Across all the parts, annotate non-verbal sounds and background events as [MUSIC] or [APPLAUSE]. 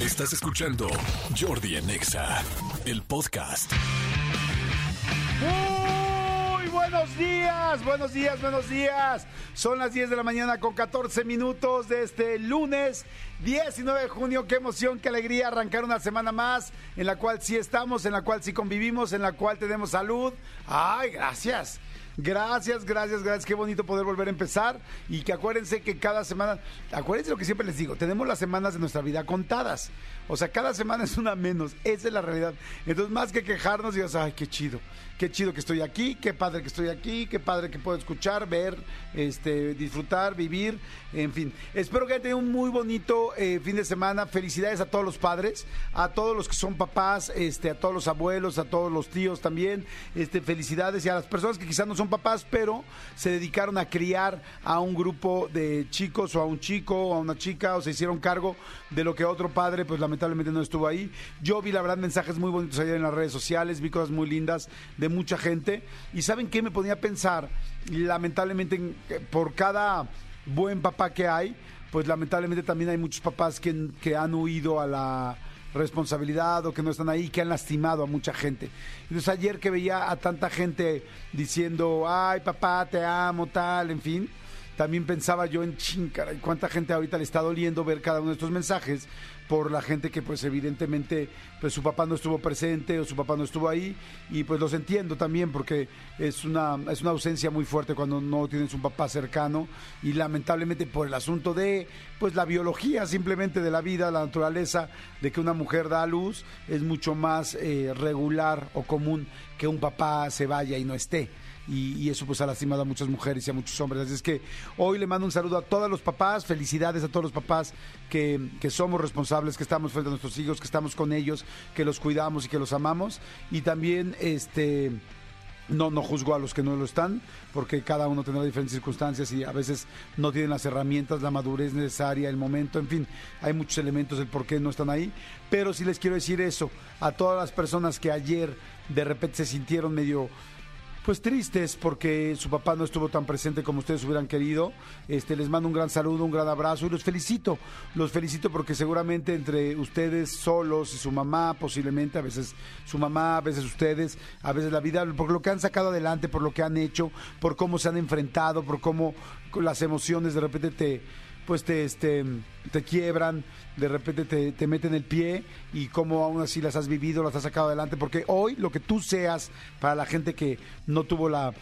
Estás escuchando Jordi en Exa, el podcast. Muy buenos días, buenos días, buenos días. Son las 10 de la mañana con 14 minutos de este lunes 19 de junio. Qué emoción, qué alegría arrancar una semana más en la cual sí estamos, en la cual sí convivimos, en la cual tenemos salud. Ay, gracias. Gracias, gracias, gracias. Qué bonito poder volver a empezar. Y que acuérdense que cada semana, acuérdense lo que siempre les digo, tenemos las semanas de nuestra vida contadas. O sea, cada semana es una menos. Esa es la realidad. Entonces, más que quejarnos, digas, ay, qué chido. Qué chido que estoy aquí, qué padre que estoy aquí, qué padre que puedo escuchar, ver, este, disfrutar, vivir, en fin. Espero que hayan tenido un muy bonito eh, fin de semana. Felicidades a todos los padres, a todos los que son papás, este, a todos los abuelos, a todos los tíos también. Este, felicidades y a las personas que quizás no son papás, pero se dedicaron a criar a un grupo de chicos o a un chico o a una chica o se hicieron cargo de lo que otro padre, pues lamentablemente no estuvo ahí. Yo vi la verdad mensajes muy bonitos ayer en las redes sociales, vi cosas muy lindas de mucha gente. Y ¿saben qué? Me ponía a pensar, lamentablemente, por cada buen papá que hay, pues lamentablemente también hay muchos papás que, que han huido a la responsabilidad o que no están ahí, que han lastimado a mucha gente. Entonces ayer que veía a tanta gente diciendo, ay papá, te amo, tal, en fin, también pensaba yo en chincara y cuánta gente ahorita le está doliendo ver cada uno de estos mensajes por la gente que pues evidentemente pues su papá no estuvo presente o su papá no estuvo ahí. Y pues los entiendo también porque es una es una ausencia muy fuerte cuando no tienes un papá cercano. Y lamentablemente por el asunto de pues la biología simplemente de la vida la naturaleza de que una mujer da a luz es mucho más eh, regular o común que un papá se vaya y no esté y, eso pues ha lastimado a muchas mujeres y a muchos hombres. Así es que hoy le mando un saludo a todos los papás, felicidades a todos los papás que, que, somos responsables, que estamos frente a nuestros hijos, que estamos con ellos, que los cuidamos y que los amamos. Y también este no, no juzgo a los que no lo están, porque cada uno tendrá diferentes circunstancias y a veces no tienen las herramientas, la madurez necesaria, el momento, en fin, hay muchos elementos del por qué no están ahí. Pero sí les quiero decir eso a todas las personas que ayer de repente se sintieron medio pues tristes porque su papá no estuvo tan presente como ustedes hubieran querido. Este, les mando un gran saludo, un gran abrazo y los felicito. Los felicito porque seguramente entre ustedes solos y su mamá, posiblemente, a veces su mamá, a veces ustedes, a veces la vida, por lo que han sacado adelante, por lo que han hecho, por cómo se han enfrentado, por cómo las emociones de repente te pues te, este, te quiebran, de repente te, te meten el pie y cómo aún así las has vivido, las has sacado adelante, porque hoy lo que tú seas para la gente que no tuvo la,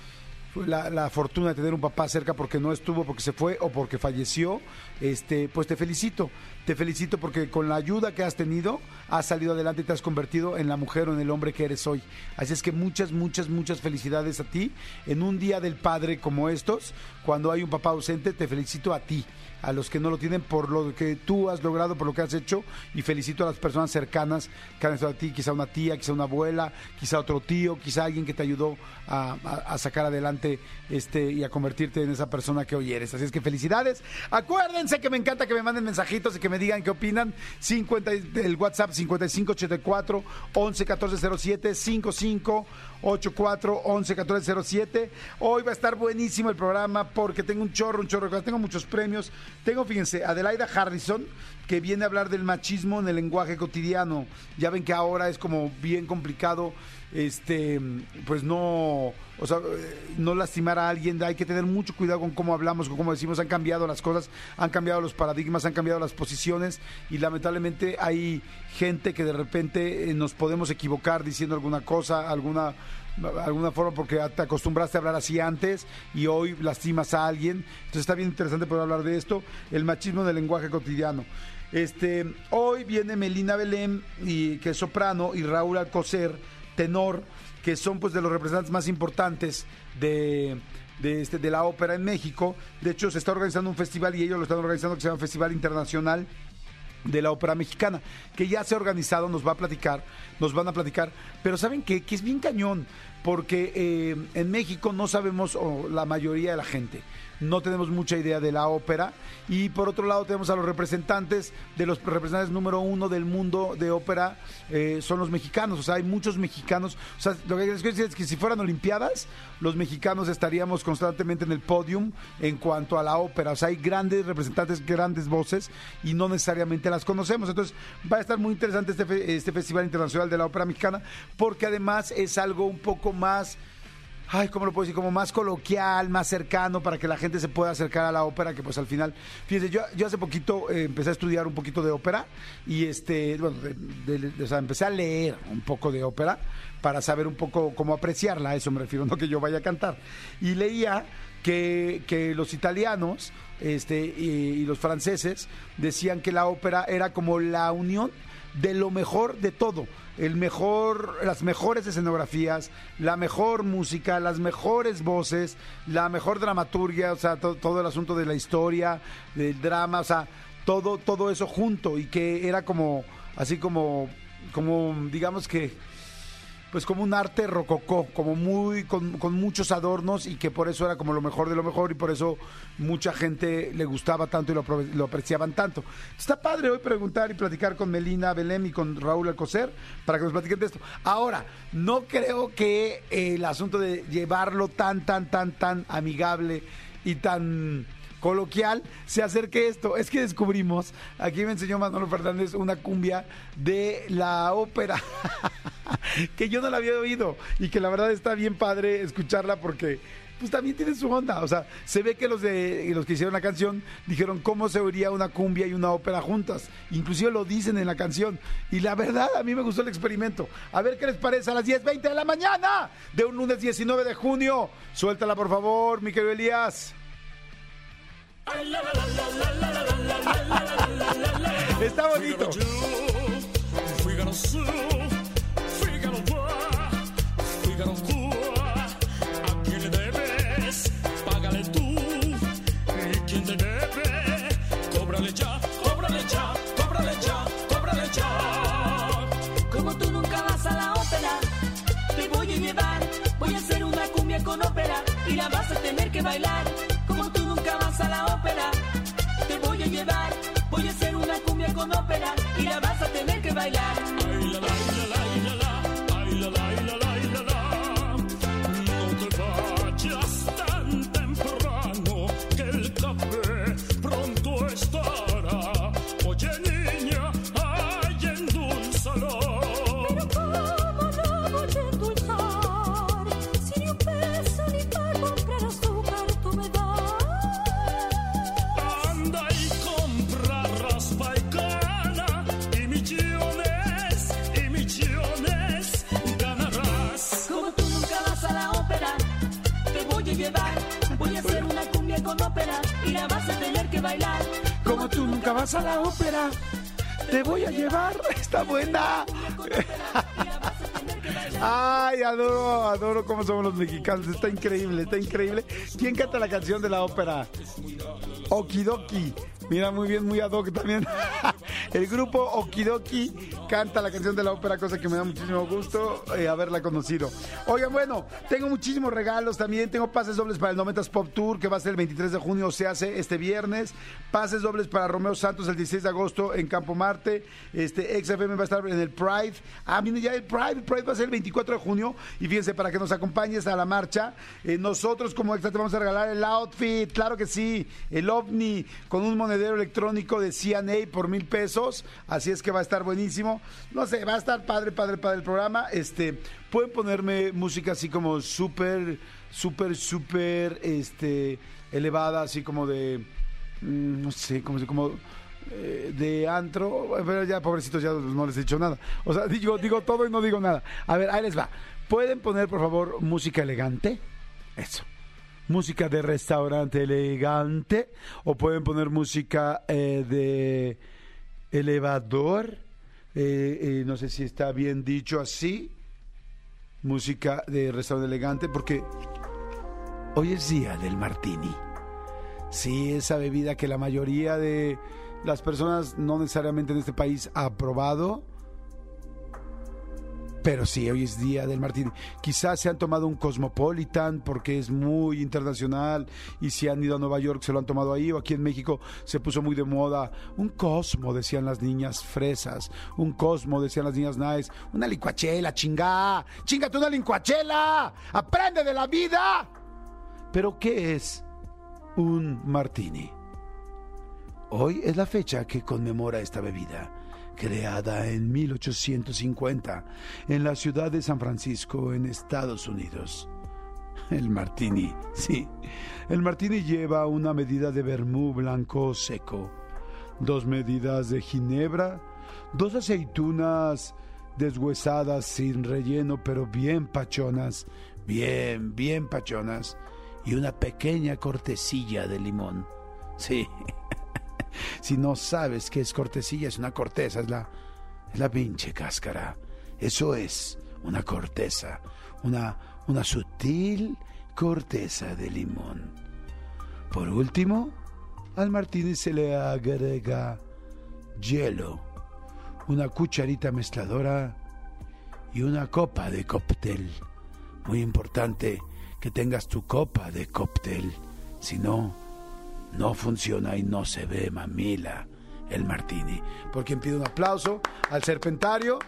la, la, fortuna de tener un papá cerca porque no estuvo, porque se fue o porque falleció, este, pues te felicito. Te felicito porque con la ayuda que has tenido, has salido adelante y te has convertido en la mujer o en el hombre que eres hoy. Así es que muchas, muchas, muchas felicidades a ti. En un día del padre como estos, cuando hay un papá ausente, te felicito a ti a los que no lo tienen por lo que tú has logrado, por lo que has hecho y felicito a las personas cercanas que han estado a ti, quizá una tía, quizá una abuela, quizá otro tío, quizá alguien que te ayudó a, sacar adelante este y a convertirte en esa persona que hoy eres. Así es que felicidades. Acuérdense que me encanta que me manden mensajitos y que me digan qué opinan. 50, el WhatsApp 5584 11 14 07 55 84 11 14 07. Hoy va a estar buenísimo el programa porque tengo un chorro, un chorro, tengo muchos premios. Tengo, fíjense, Adelaida Harrison, que viene a hablar del machismo en el lenguaje cotidiano. Ya ven que ahora es como bien complicado, este, pues no, o sea, no lastimar a alguien. Hay que tener mucho cuidado con cómo hablamos, con cómo decimos. Han cambiado las cosas, han cambiado los paradigmas, han cambiado las posiciones y lamentablemente hay gente que de repente nos podemos equivocar diciendo alguna cosa, alguna alguna forma porque te acostumbraste a hablar así antes y hoy lastimas a alguien. Entonces está bien interesante poder hablar de esto, el machismo del lenguaje cotidiano. Este, hoy viene Melina Belén y que es soprano y Raúl Alcocer, tenor, que son pues de los representantes más importantes de de, este, de la ópera en México. De hecho, se está organizando un festival y ellos lo están organizando que se llama Festival Internacional de la ópera mexicana, que ya se ha organizado, nos va a platicar, nos van a platicar, pero ¿saben qué? Que es bien cañón, porque eh, en México no sabemos, o la mayoría de la gente, no tenemos mucha idea de la ópera. Y por otro lado tenemos a los representantes de los representantes número uno del mundo de ópera, eh, son los mexicanos. O sea, hay muchos mexicanos. O sea, lo que les quiero decir es que si fueran Olimpiadas, los mexicanos estaríamos constantemente en el podium en cuanto a la ópera. O sea, hay grandes representantes, grandes voces y no necesariamente las conocemos. Entonces va a estar muy interesante este, este Festival Internacional de la Ópera Mexicana porque además es algo un poco más ay, ¿cómo lo puedo decir? Como más coloquial, más cercano para que la gente se pueda acercar a la ópera, que pues al final, fíjense, yo, hace poquito eh, empecé a estudiar un poquito de ópera y este, bueno, empecé a leer un poco de ópera para saber un poco cómo apreciarla, a eso me refiero, [LAUGHS] no que yo vaya a cantar. Y leía que, que los italianos este, y los franceses decían que la ópera era como la unión de lo mejor de todo. El mejor, las mejores escenografías, la mejor música, las mejores voces, la mejor dramaturgia, o sea, todo el asunto de la historia, del drama, o sea, todo, todo eso junto. Y que era como, así como, como, digamos que pues como un arte rococó, como muy con, muchos adornos y que por eso era como lo mejor de lo mejor y por eso mucha gente le gustaba tanto y lo, apreciaban tanto. Está padre hoy preguntar y platicar con Melina Belém y con Raúl Alcocer para que nos platiquen de esto. Ahora, no creo que el asunto de llevarlo tan, tan, tan, tan amigable y tan coloquial se acerque esto. Es que descubrimos, aquí me enseñó Manolo Fernández una cumbia de la ópera, [LAUGHS] que yo no la había oído y que la verdad está bien padre escucharla porque pues también tiene su onda. O sea, se ve que los de los que hicieron la canción dijeron cómo se oiría una cumbia y una ópera juntas. Inclusive lo dicen en la canción. Y la verdad, a mí me gustó el experimento. A ver qué les parece a las 10.20 de la mañana de un lunes 19 de junio. Suéltala, por favor, mi querido Elías. Está bonito. Voy a hacer una cumbia con ópera y la vas a tener que bailar voy a hacer una cumbia con ópera y la vas a tener que bailar. Te voy a llevar. Está buena. [LAUGHS] Ay, adoro, adoro cómo somos los mexicanos. Está increíble, está increíble. ¿Quién canta la canción de la ópera? Okidoki. Mira, muy bien, muy ad hoc también. [LAUGHS] El grupo Okidoki canta la canción de la ópera, cosa que me da muchísimo gusto eh, haberla conocido. Oigan, bueno, tengo muchísimos regalos también. Tengo pases dobles para el 90 Pop Tour, que va a ser el 23 de junio, se hace este viernes. Pases dobles para Romeo Santos el 16 de agosto en Campo Marte. Este XFM va a estar en el Pride. Ah, viene ya el Pride. El Pride va a ser el 24 de junio. Y fíjense, para que nos acompañes a la marcha, eh, nosotros como extra te vamos a regalar el outfit, claro que sí, el ovni con un monedero electrónico de CNA por mil pesos así es que va a estar buenísimo. No sé, va a estar padre, padre, padre el programa. Este, pueden ponerme música así como súper, súper, súper, este, elevada, así como de, mm, no sé, como, como eh, de antro, pero ya pobrecitos ya no les he dicho nada. O sea, [LAUGHS] digo, digo todo y no digo nada. A ver, ahí les va. ¿Pueden poner, por favor, música elegante? Eso música de restaurante elegante o pueden poner música eh, de elevador, eh, eh, no sé si está bien dicho así, música de restaurante elegante, porque hoy es día del martini. Sí, esa bebida que la mayoría de las personas, no necesariamente en este país, ha probado pero sí, hoy es día del Martín. Quizás se han tomado un Cosmopolitan porque es muy internacional y si han ido a Nueva York se lo han tomado ahí o aquí en México se puso muy de moda. Un Cosmo, decían las niñas fresas. Un Cosmo, decían las niñas nice. Una licuachela, chingá. Chingate una licuachela. Aprende de la vida. Pero ¿qué es un martini? Hoy es la fecha que conmemora esta bebida, creada en 1850 en la ciudad de San Francisco, en Estados Unidos. El martini, [LAUGHS] sí. El martini lleva una medida de vermú blanco seco, dos medidas de ginebra, dos aceitunas deshuesadas sin relleno, pero bien pachonas, bien, bien pachonas, y una pequeña cortecilla de limón. Sí. Si no sabes qué es cortecilla, es una corteza, es la, es la pinche cáscara. Eso es una corteza, una, una sutil corteza de limón. Por último, al martini se le agrega hielo, una cucharita mezcladora y una copa de cóctel. Muy importante que tengas tu copa de cóctel, si no, no funciona y no se ve mamila el martini. Por quien pide un aplauso al serpentario.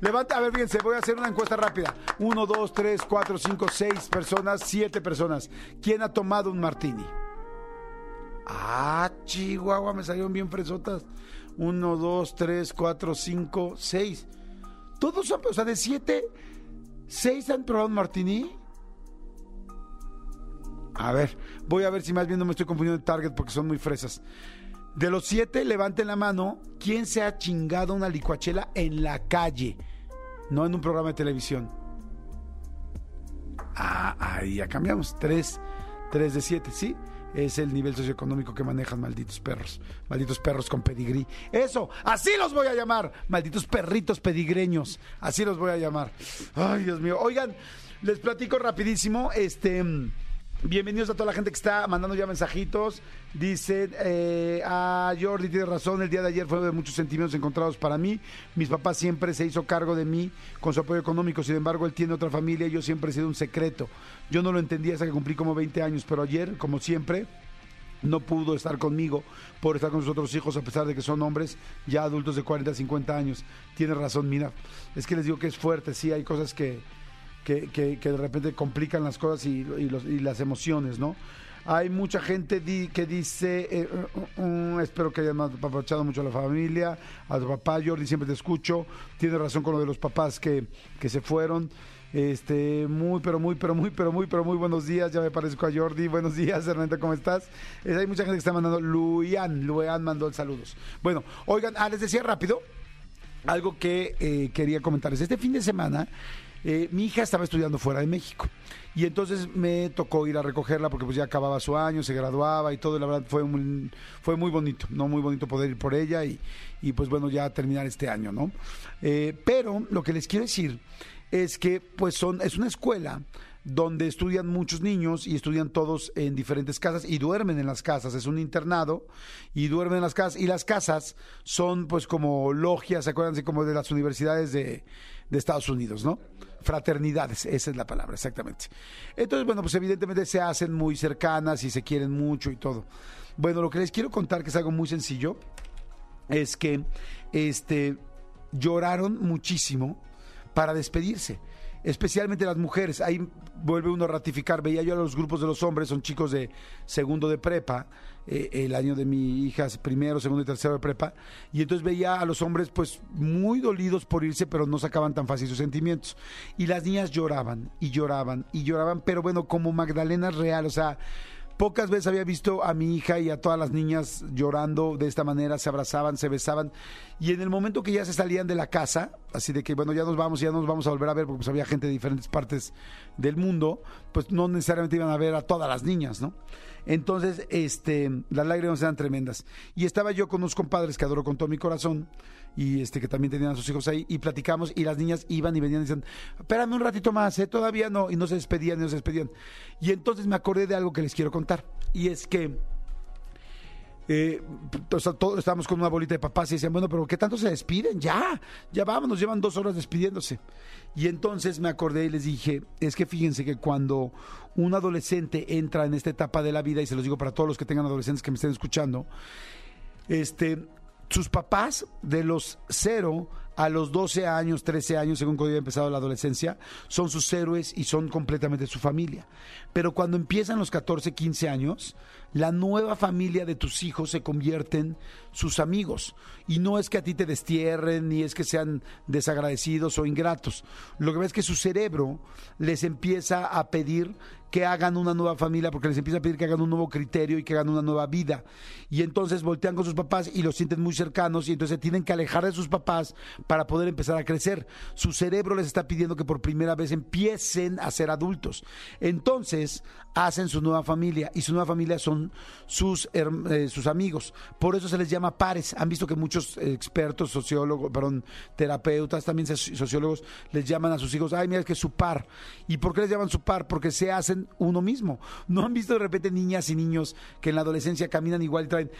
Levanta, a ver, fíjense, voy a hacer una encuesta rápida. Uno, dos, tres, cuatro, cinco, seis personas, siete personas. ¿Quién ha tomado un martini? Ah, Chihuahua, me salieron bien fresotas. Uno, dos, tres, cuatro, cinco, seis. Todos o sea, de siete, seis han probado un martini. A ver, voy a ver si más bien no me estoy confundiendo de target porque son muy fresas. De los siete, levanten la mano. ¿Quién se ha chingado una licuachela en la calle? No en un programa de televisión. Ah, ahí ya cambiamos. Tres, tres de siete, ¿sí? Es el nivel socioeconómico que manejan malditos perros. Malditos perros con pedigrí. Eso, así los voy a llamar. Malditos perritos pedigreños. Así los voy a llamar. Ay, Dios mío. Oigan, les platico rapidísimo. Este. Bienvenidos a toda la gente que está mandando ya mensajitos. Dice, eh, a Jordi tiene razón, el día de ayer fue de muchos sentimientos encontrados para mí. Mis papás siempre se hizo cargo de mí con su apoyo económico, sin embargo él tiene otra familia y yo siempre he sido un secreto. Yo no lo entendía hasta que cumplí como 20 años, pero ayer, como siempre, no pudo estar conmigo por estar con sus otros hijos, a pesar de que son hombres ya adultos de 40, 50 años. Tiene razón, mira, es que les digo que es fuerte, sí, hay cosas que que, de repente complican las cosas y, las emociones, ¿no? Hay mucha gente di- que dice, eh, uh, uh, espero que hayan apapachado mucho a la familia, a tu papá, Jordi, siempre te escucho, tiene razón con lo de los papás que, que se fueron. Este, muy, pero muy, pero muy, pero muy, pero muy buenos días. Ya me parezco a Jordi. Buenos días, Hernando, ¿cómo estás? Eh, hay mucha gente que está mandando. Luian, Luian mandó el saludos. Bueno, oigan, ah, les decía rápido algo que eh, quería comentarles. Este fin de semana, eh, mi hija estaba estudiando fuera de México. Y entonces me tocó ir a recogerla porque pues ya acababa su año, se graduaba y todo, la verdad fue muy, fue muy bonito, ¿no? Muy bonito poder ir por ella y, y, pues bueno, ya terminar este año, ¿no? Eh, pero lo que les quiero decir es que pues son, es una escuela donde estudian muchos niños y estudian todos en diferentes casas y duermen en las casas. Es un internado y duermen en las casas. Y las casas son pues como logias, ¿se acuerdan? Así como de las universidades de, de Estados Unidos, ¿no? Fraternidades, esa es la palabra, exactamente. Entonces, bueno, pues evidentemente se hacen muy cercanas y se quieren mucho y todo. Bueno, lo que les quiero contar, que es algo muy sencillo, es que este lloraron muchísimo para despedirse, especialmente las mujeres. Ahí vuelve uno a ratificar, veía yo a los grupos de los hombres, son chicos de segundo de prepa, eh, el año de mi hija, primero, segundo y tercero de prepa, y entonces veía a los hombres pues muy dolidos por irse, pero no sacaban tan fácil sus sentimientos. Y las niñas lloraban y lloraban y lloraban, pero bueno, como Magdalena real, o sea, Pocas veces había visto a mi hija y a todas las niñas llorando de esta manera, se abrazaban, se besaban. Y en el momento que ya se salían de la casa, así de que, bueno, ya nos vamos, ya nos vamos a volver a ver, porque pues había gente de diferentes partes del mundo, pues no necesariamente iban a ver a todas las niñas, ¿no? Entonces, este, las lágrimas eran tremendas. Y estaba yo con unos compadres que adoro con todo mi corazón, y este que también tenían a sus hijos ahí, y platicamos, y las niñas iban y venían y decían, espérame un ratito más, ¿eh? todavía no, y no se despedían, no se despedían. Y entonces me acordé de algo que les quiero contar, y es que eh, todos estábamos con una bolita de papás y decían, bueno, pero ¿qué tanto se despiden? Ya, ya vámonos, llevan dos horas despidiéndose. Y entonces me acordé y les dije, es que fíjense que cuando un adolescente entra en esta etapa de la vida, y se los digo para todos los que tengan adolescentes que me estén escuchando, este, sus papás de los 0 a los 12 años, 13 años, según cuando haya empezado la adolescencia, son sus héroes y son completamente su familia. Pero cuando empiezan los 14, 15 años, la nueva familia de tus hijos se convierten sus amigos. Y no es que a ti te destierren, ni es que sean desagradecidos o ingratos. Lo que ves es que su cerebro les empieza a pedir que hagan una nueva familia, porque les empieza a pedir que hagan un nuevo criterio y que hagan una nueva vida. Y entonces voltean con sus papás y los sienten muy cercanos y entonces tienen que alejar de sus papás para poder empezar a crecer. Su cerebro les está pidiendo que por primera vez empiecen a ser adultos. Entonces hacen su nueva familia y su nueva familia son sus, eh, sus amigos. Por eso se les llama pares. Han visto que muchos expertos, sociólogos, perdón, terapeutas, también soci- sociólogos, les llaman a sus hijos, ay, mira, que es su par. ¿Y por qué les llaman su par? Porque se hacen uno mismo. ¿No han visto de repente niñas y niños que en la adolescencia caminan igual y traen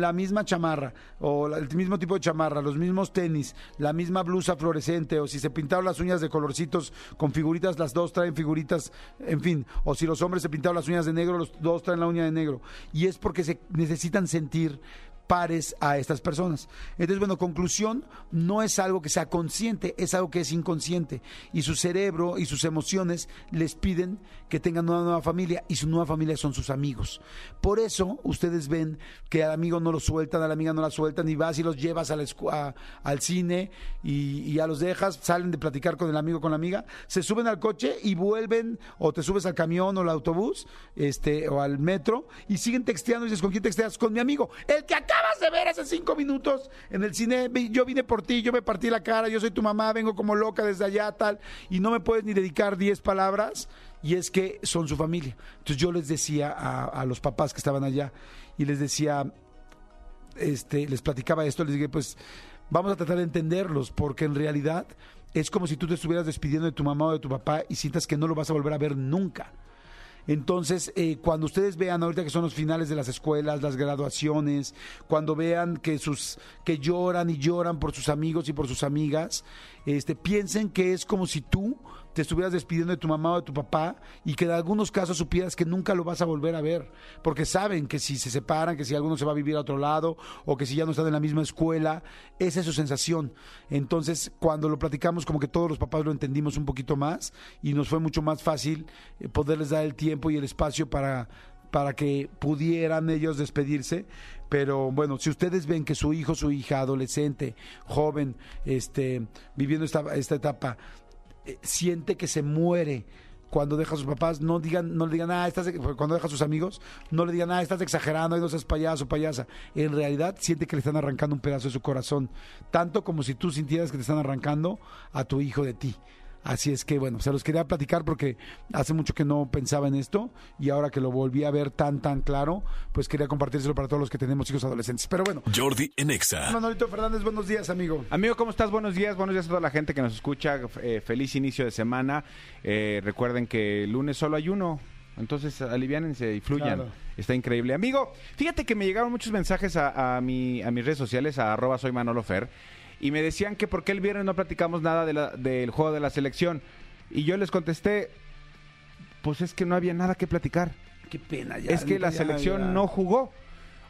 la misma chamarra o el mismo tipo de chamarra, los mismos tenis, la misma blusa fluorescente o si se pintaron las uñas de colorcitos con figuritas, las dos traen figuritas, en fin, o si los hombres se pintaron las uñas de negro, los dos traen la uña de negro. Y es porque se necesitan sentir pares a estas personas. Entonces, bueno, conclusión, no es algo que sea consciente, es algo que es inconsciente. Y su cerebro y sus emociones les piden que tengan una nueva familia y su nueva familia son sus amigos. Por eso ustedes ven que al amigo no lo sueltan, a la amiga no la sueltan y vas y los llevas a al cine y, ya los dejas, salen de platicar con el amigo con la amiga, se suben al coche y vuelven o te subes al camión o al autobús este, o al metro y siguen texteando y dices, ¿con quién texteas? Con mi amigo, el que acabas de ver hace cinco minutos en el cine, yo vine por ti, yo me partí la cara, yo soy tu mamá, vengo como loca desde allá, tal, y no me puedes ni dedicar diez palabras y es que son su familia. Entonces yo les decía a, a los papás que estaban allá y les decía, este, les platicaba esto, les dije, pues vamos a tratar de entenderlos, porque en realidad es como si tú te estuvieras despidiendo de tu mamá o de tu papá y sientas que no lo vas a volver a ver nunca. Entonces, eh, cuando ustedes vean ahorita que son los finales de las escuelas, las graduaciones, cuando vean que sus que lloran y lloran por sus amigos y por sus amigas, este, piensen que es como si tú te estuvieras despidiendo de tu mamá o de tu papá y que en algunos casos supieras que nunca lo vas a volver a ver, porque saben que si se separan, que si alguno se va a vivir a otro lado o que si ya no están en la misma escuela, esa es su sensación. Entonces, cuando lo platicamos, como que todos los papás lo entendimos un poquito más y nos fue mucho más fácil eh, poderles dar el tiempo y el espacio para para que pudieran ellos despedirse. Pero bueno, si ustedes ven que su hijo, su hija, adolescente, joven, este, viviendo esta, esta etapa, eh, siente que se muere cuando deja a sus papás, no digan, no le digan, ah, estás, cuando deja a sus amigos, no le digan, ah, estás exagerando, ay, no seas payaso, payasa. En realidad siente que le están arrancando un pedazo de su corazón, tanto como si tú sintieras que te están arrancando a tu hijo de ti. Así es que bueno, se los quería platicar porque hace mucho que no pensaba en esto y ahora que lo volví a ver tan tan claro, pues quería compartírselo para todos los que tenemos hijos adolescentes. Pero bueno, Jordi en Exa. Manolito Fernández, buenos días, amigo. Amigo, ¿cómo estás? Buenos días, buenos días a toda la gente que nos escucha. Eh, feliz inicio de semana. Eh, recuerden que el lunes solo hay uno. Entonces, aliviánense y fluyan. Claro. Está increíble. Amigo, fíjate que me llegaron muchos mensajes a, a mi, a mis redes sociales, a arroba soy Manolo Fer, y me decían que por qué el viernes no platicamos nada de la- del juego de la selección. Y yo les contesté, pues es que no había nada que platicar Qué pena ya. es que la selección no jugó.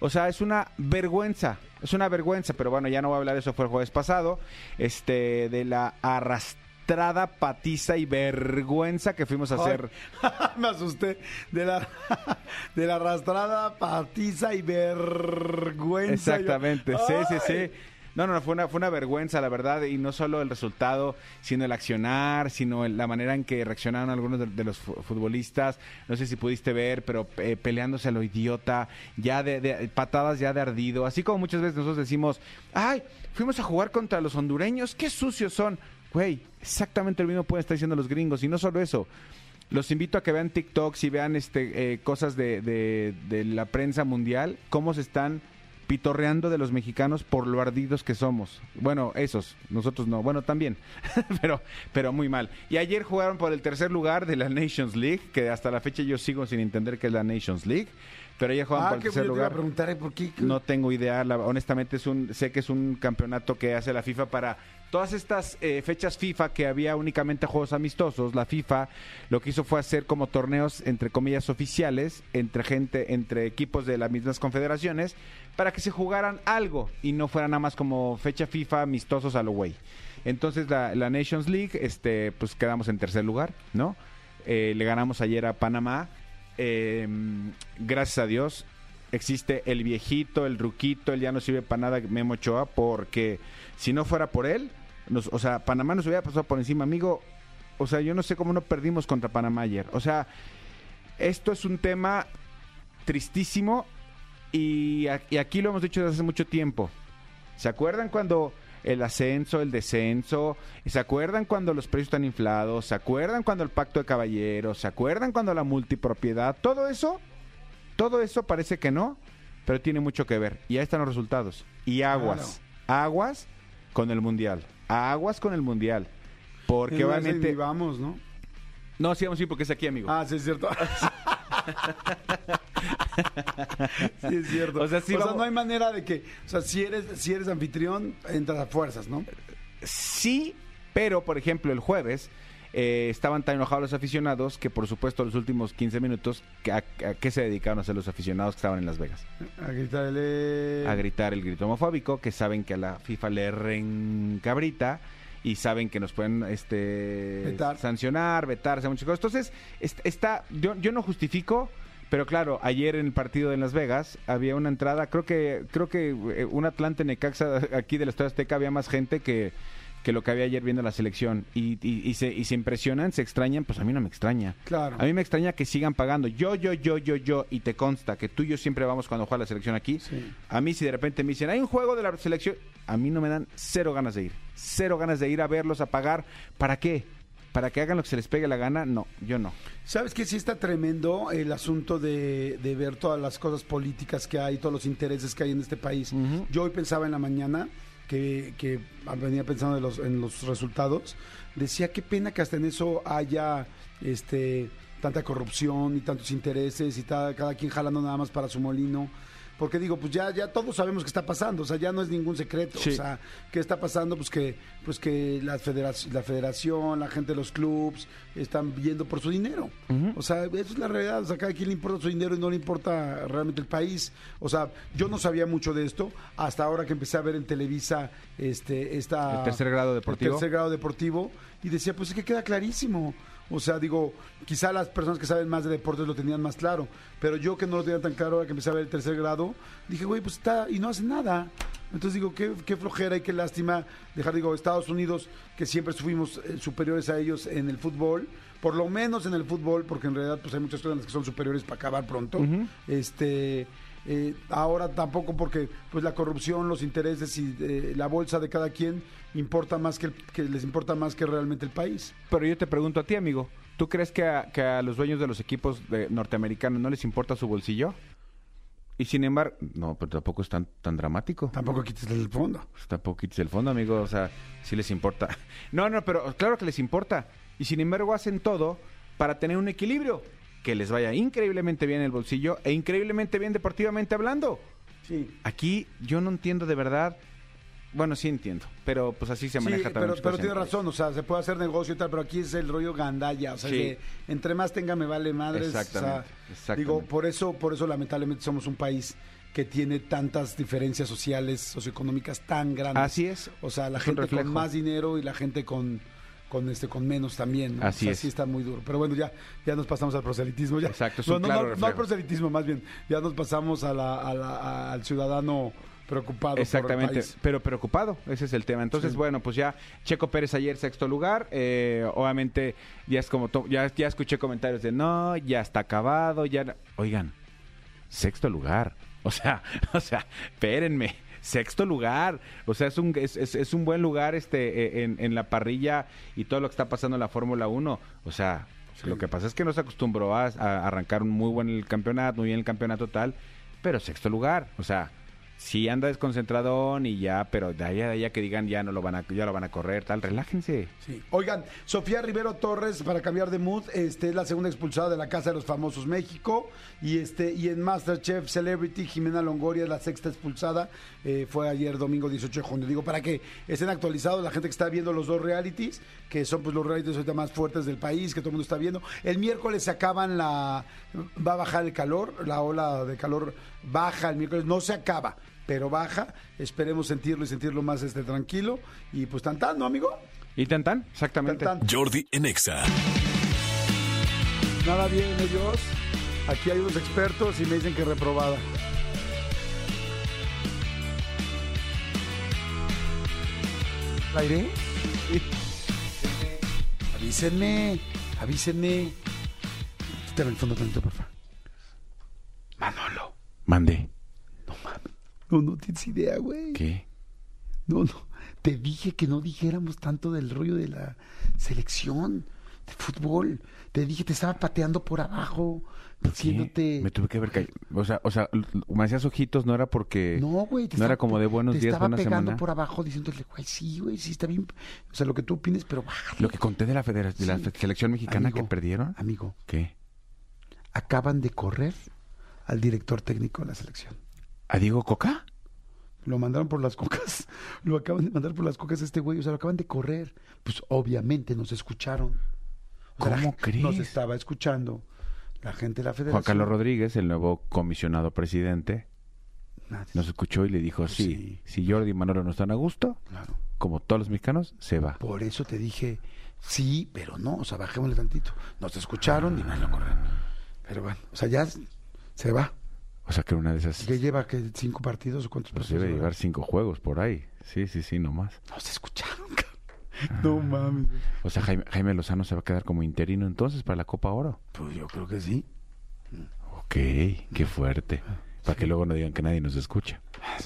O sea, es una vergüenza. Es una vergüenza, pero bueno, ya no voy a hablar de eso, fue el jueves pasado. Este, de la arrastrada patiza y vergüenza que fuimos a hacer. [LAUGHS] Me asusté de la, [LAUGHS] de la arrastrada patiza y vergüenza. Exactamente, Yo, sí, sí, sí. No, no, fue una, fue una vergüenza, la verdad, y no solo el resultado, sino el accionar, sino el- la manera en que reaccionaron algunos de, los fu- futbolistas. No sé si pudiste ver, pero eh, peleándose a lo idiota, ya de, de- patadas ya de ardido. Así como muchas veces nosotros decimos, ay, fuimos a jugar contra los hondureños, qué sucios son. Güey, exactamente lo mismo pueden estar diciendo los gringos, y no solo eso. Los invito a que vean TikToks y vean este, eh, cosas de la prensa mundial, cómo se están pitorreando de los mexicanos por lo ardidos que somos. Bueno, esos, nosotros no. Bueno, también, [LAUGHS] pero, pero muy mal. Y ayer jugaron por el tercer lugar de la Nations League, que hasta la fecha yo sigo sin entender qué es la Nations League. Pero ayer jugaron Ah, por el tercer lugar. preguntar ¿eh? por qué. No tengo idea, la- honestamente es un, sé que es un campeonato que hace la FIFA para todas estas eh, fechas FIFA que había únicamente juegos amistosos. La FIFA lo que hizo fue hacer como torneos entre comillas oficiales entre gente, entre equipos de las mismas confederaciones para que se jugaran algo y no fuera nada más como fecha FIFA amistosos a lo güey. Entonces la, la Nations League, este, pues quedamos en tercer lugar, ¿no? Eh, le ganamos ayer a Panamá. Eh, gracias a Dios existe el viejito, el ruquito, él ya no sirve para nada, Memo Ochoa, porque si no fuera por él, nos- o sea, Panamá nos hubiera pasado por encima, amigo. O sea, yo no sé cómo no perdimos contra Panamá ayer. O sea, esto es un tema tristísimo y, a- y aquí lo hemos dicho desde hace mucho tiempo. ¿Se acuerdan cuando el ascenso, el descenso? ¿Se acuerdan cuando los precios están inflados? ¿Se acuerdan cuando el pacto de caballeros? ¿Se acuerdan cuando la multipropiedad? Todo eso, todo eso parece que no, pero tiene mucho que ver. Y ahí están los resultados. Y aguas, aguas con el mundial. Aguas con el mundial. Porque vez obviamente... vivamos, ¿no? No, sí, vamos ir porque es aquí, amigo. Ah, sí, es cierto. [LAUGHS] sí, es cierto. O sea, sí o sea, vamos- no hay manera de que, o sea, si eres, si eres anfitrión, entras a fuerzas, ¿no? Sí, pero por ejemplo el jueves eh, estaban tan enojados los aficionados que por supuesto los últimos 15 minutos, ¿a, a qué se dedicaron a hacer los aficionados que estaban en Las Vegas? A gritarle. A gritar el grito homofóbico, que saben que a la FIFA le rencabrita y saben que nos pueden este Vetar. sancionar, vetar, hacer muchas cosas. Entonces, est- está, yo, yo no justifico, pero claro, ayer en el partido de Las Vegas había una entrada, creo que, creo que eh, un Atlante Necaxa aquí del Estado Azteca había más gente que, que lo que había ayer viendo la selección. Y, y, y se, y se impresionan, se extrañan, pues a mí no me extraña. Claro. A mí me extraña que sigan pagando. Yo, yo, yo, yo, yo, y te consta que tú y yo siempre vamos cuando juega la selección aquí. Sí. A mí si de repente me dicen, hay un juego de la selección, a mí no me dan cero ganas de ir. Cero ganas de ir a verlos, a pagar. ¿Para qué? ¿Para que hagan lo que se les pegue la gana? No, yo no. ¿Sabes que sí está tremendo el asunto de, de ver todas las cosas políticas que hay, todos los intereses que hay en este país? Yo hoy pensaba en la mañana que, que venía pensando en los, en los resultados, decía qué pena que hasta en eso haya este tanta corrupción y tantos intereses y cada quien jalando nada más para su molino. Porque digo, pues ya, ya todos sabemos qué está pasando, o sea, ya no es ningún secreto. Sí. O sea, ¿qué está pasando? Pues que, pues que la, federac- la federación, la gente de los clubs están viendo por su dinero. O sea, eso es la realidad. O sea, cada quien le importa su dinero y no le importa realmente el país. O sea, yo no sabía mucho de esto hasta ahora que empecé a ver en Televisa este, esta, El tercer grado deportivo. el tercer grado deportivo y decía, pues es que queda clarísimo. O sea, digo, quizá las personas que saben más de deportes lo tenían más claro, pero yo que no lo tenía tan claro ahora que empecé a ver el tercer grado, dije, güey, pues está, y no hace nada. Entonces digo, qué, qué flojera y qué lástima dejar, digo, Estados Unidos, que siempre fuimos eh, superiores a ellos en el fútbol, por lo menos en el fútbol, porque en realidad pues hay muchas cosas en las que son superiores para acabar pronto. Este eh, ahora tampoco porque pues la corrupción, los intereses y eh, la bolsa de cada quien importa más que, el- que les importa más que realmente el país. Pero yo te pregunto a ti, amigo, ¿tú crees que a, que a los dueños de los equipos de- norteamericanos no les importa su bolsillo? Y sin embargo, no, pero tampoco es tan, tan dramático. Tampoco quites el fondo. Pues tampoco quites el fondo, amigo. O sea, sí les importa. [LAUGHS] No, no, pero claro que les importa. Y sin embargo hacen todo para tener un equilibrio. Que les vaya increíblemente bien el bolsillo e increíblemente bien deportivamente hablando. Sí. Aquí yo no entiendo de verdad. Bueno, sí entiendo, pero pues así se Sí, maneja también. pero, pero tiene razón, o sea, se puede hacer negocio y tal, pero aquí es el rollo gandalla, o sea, Sí. de entre más tenga me vale madres. o sea, Exactamente, exactamente. Digo, por eso, por eso lamentablemente somos un país que tiene tantas diferencias sociales, socioeconómicas tan grandes. Así es. O sea, la Es gente con más dinero y la gente con con este con menos también. ¿no? Así o sea, es. sí está muy duro. Pero bueno, ya ya nos pasamos al proselitismo. Ya. Exacto, es no, un no, claro no, no al proselitismo, más bien. Ya nos pasamos a la- a la- al ciudadano preocupado Exactamente, por el país. pero preocupado, ese es el tema. Entonces, Sí. bueno, pues ya Checo Pérez ayer sexto lugar, eh, obviamente ya es como to- ya ya escuché comentarios de no, ya está acabado, ya no". oigan, sexto lugar. O sea, [LAUGHS] o sea, espérenme. Sexto lugar, o sea, es un, es, es- es un buen lugar este eh, en, en la parrilla y todo lo que está pasando en la Fórmula 1. O sea, lo que pasa es que no se acostumbró a, a arrancar un muy buen el campeonato, muy bien el campeonato tal, pero sexto lugar, o sea, sí anda desconcentradón y ya, pero de ahí a allá que digan ya no lo van a, ya lo van a correr, tal, relájense. Sí. Oigan, Sofía Rivero Torres, para cambiar de mood, este es la segunda expulsada de la Casa de los Famosos México. Y este, y en Masterchef Celebrity, Jimena Longoria la sexta expulsada. Eh, fue ayer domingo 18 de junio. Digo, para que estén actualizados la gente que está viendo los dos realities, que son pues los realities ahorita más fuertes del país, que todo el mundo está viendo. El miércoles se acaban la. va a bajar el calor, la ola de calor baja el miércoles, no se acaba. Pero baja. Esperemos sentirlo y sentirlo más este tranquilo. Y pues tan tan, ¿no, amigo? ¿Y tan tan? Exactamente. Tan, tan. Jordi en Exa. Nada bien ellos. Aquí hay unos expertos y me dicen que reprobada. ¿Aire? Avísenme, avísenme. Quítame el fondo tantito, por favor. Manolo. Mande. No. No, tienes idea, güey. ¿Qué? No, no. Te dije que no dijéramos tanto del rollo de la selección de fútbol. Te dije, te estaba pateando por abajo, diciéndote. Me tuve que ver callado. O sea, o sea, me hacías ojitos, no era porque... No, güey. No era como de buenos te días, estaba buena pegando semana. por abajo diciéndole, güey, sí, güey, sí, está bien. O sea, lo que tú opines, pero bájale. Lo que conté de la, federa- de la selección mexicana Amigo, que perdieron. Amigo, ¿Qué? acaban de correr al director técnico de la selección. ¿A Diego Coca? Lo mandaron por las cocas. [LAUGHS] Lo acaban de mandar por las cocas a este güey. O sea, lo acaban de correr. Pues obviamente nos escucharon. O sea, ¿Cómo crees? Nos estaba escuchando la gente de la federación. Juan Carlos Rodríguez, el nuevo comisionado presidente, Nadie. nos escuchó y le dijo, sí, Sí. si Jordi y Manolo no están a gusto, Claro. como todos los mexicanos, se va. Por eso te dije, sí, pero no. O sea, bajémosle tantito. Nos escucharon y más lo corren. Pero bueno, o sea, ya se va. O sea que una de esas... ¿Qué lleva? ¿Qué, ¿Cinco partidos o cuántos Pues partidos? debe lleva? llevar cinco juegos por ahí. Sí, sí, sí, nomás. Nos escucharon, cabrón. No mames. O sea, Jaime, Jaime Lozano se va a quedar como interino entonces para la Copa Oro. Pues yo creo que sí. Ok, qué fuerte. Para que luego no digan que nadie nos escucha.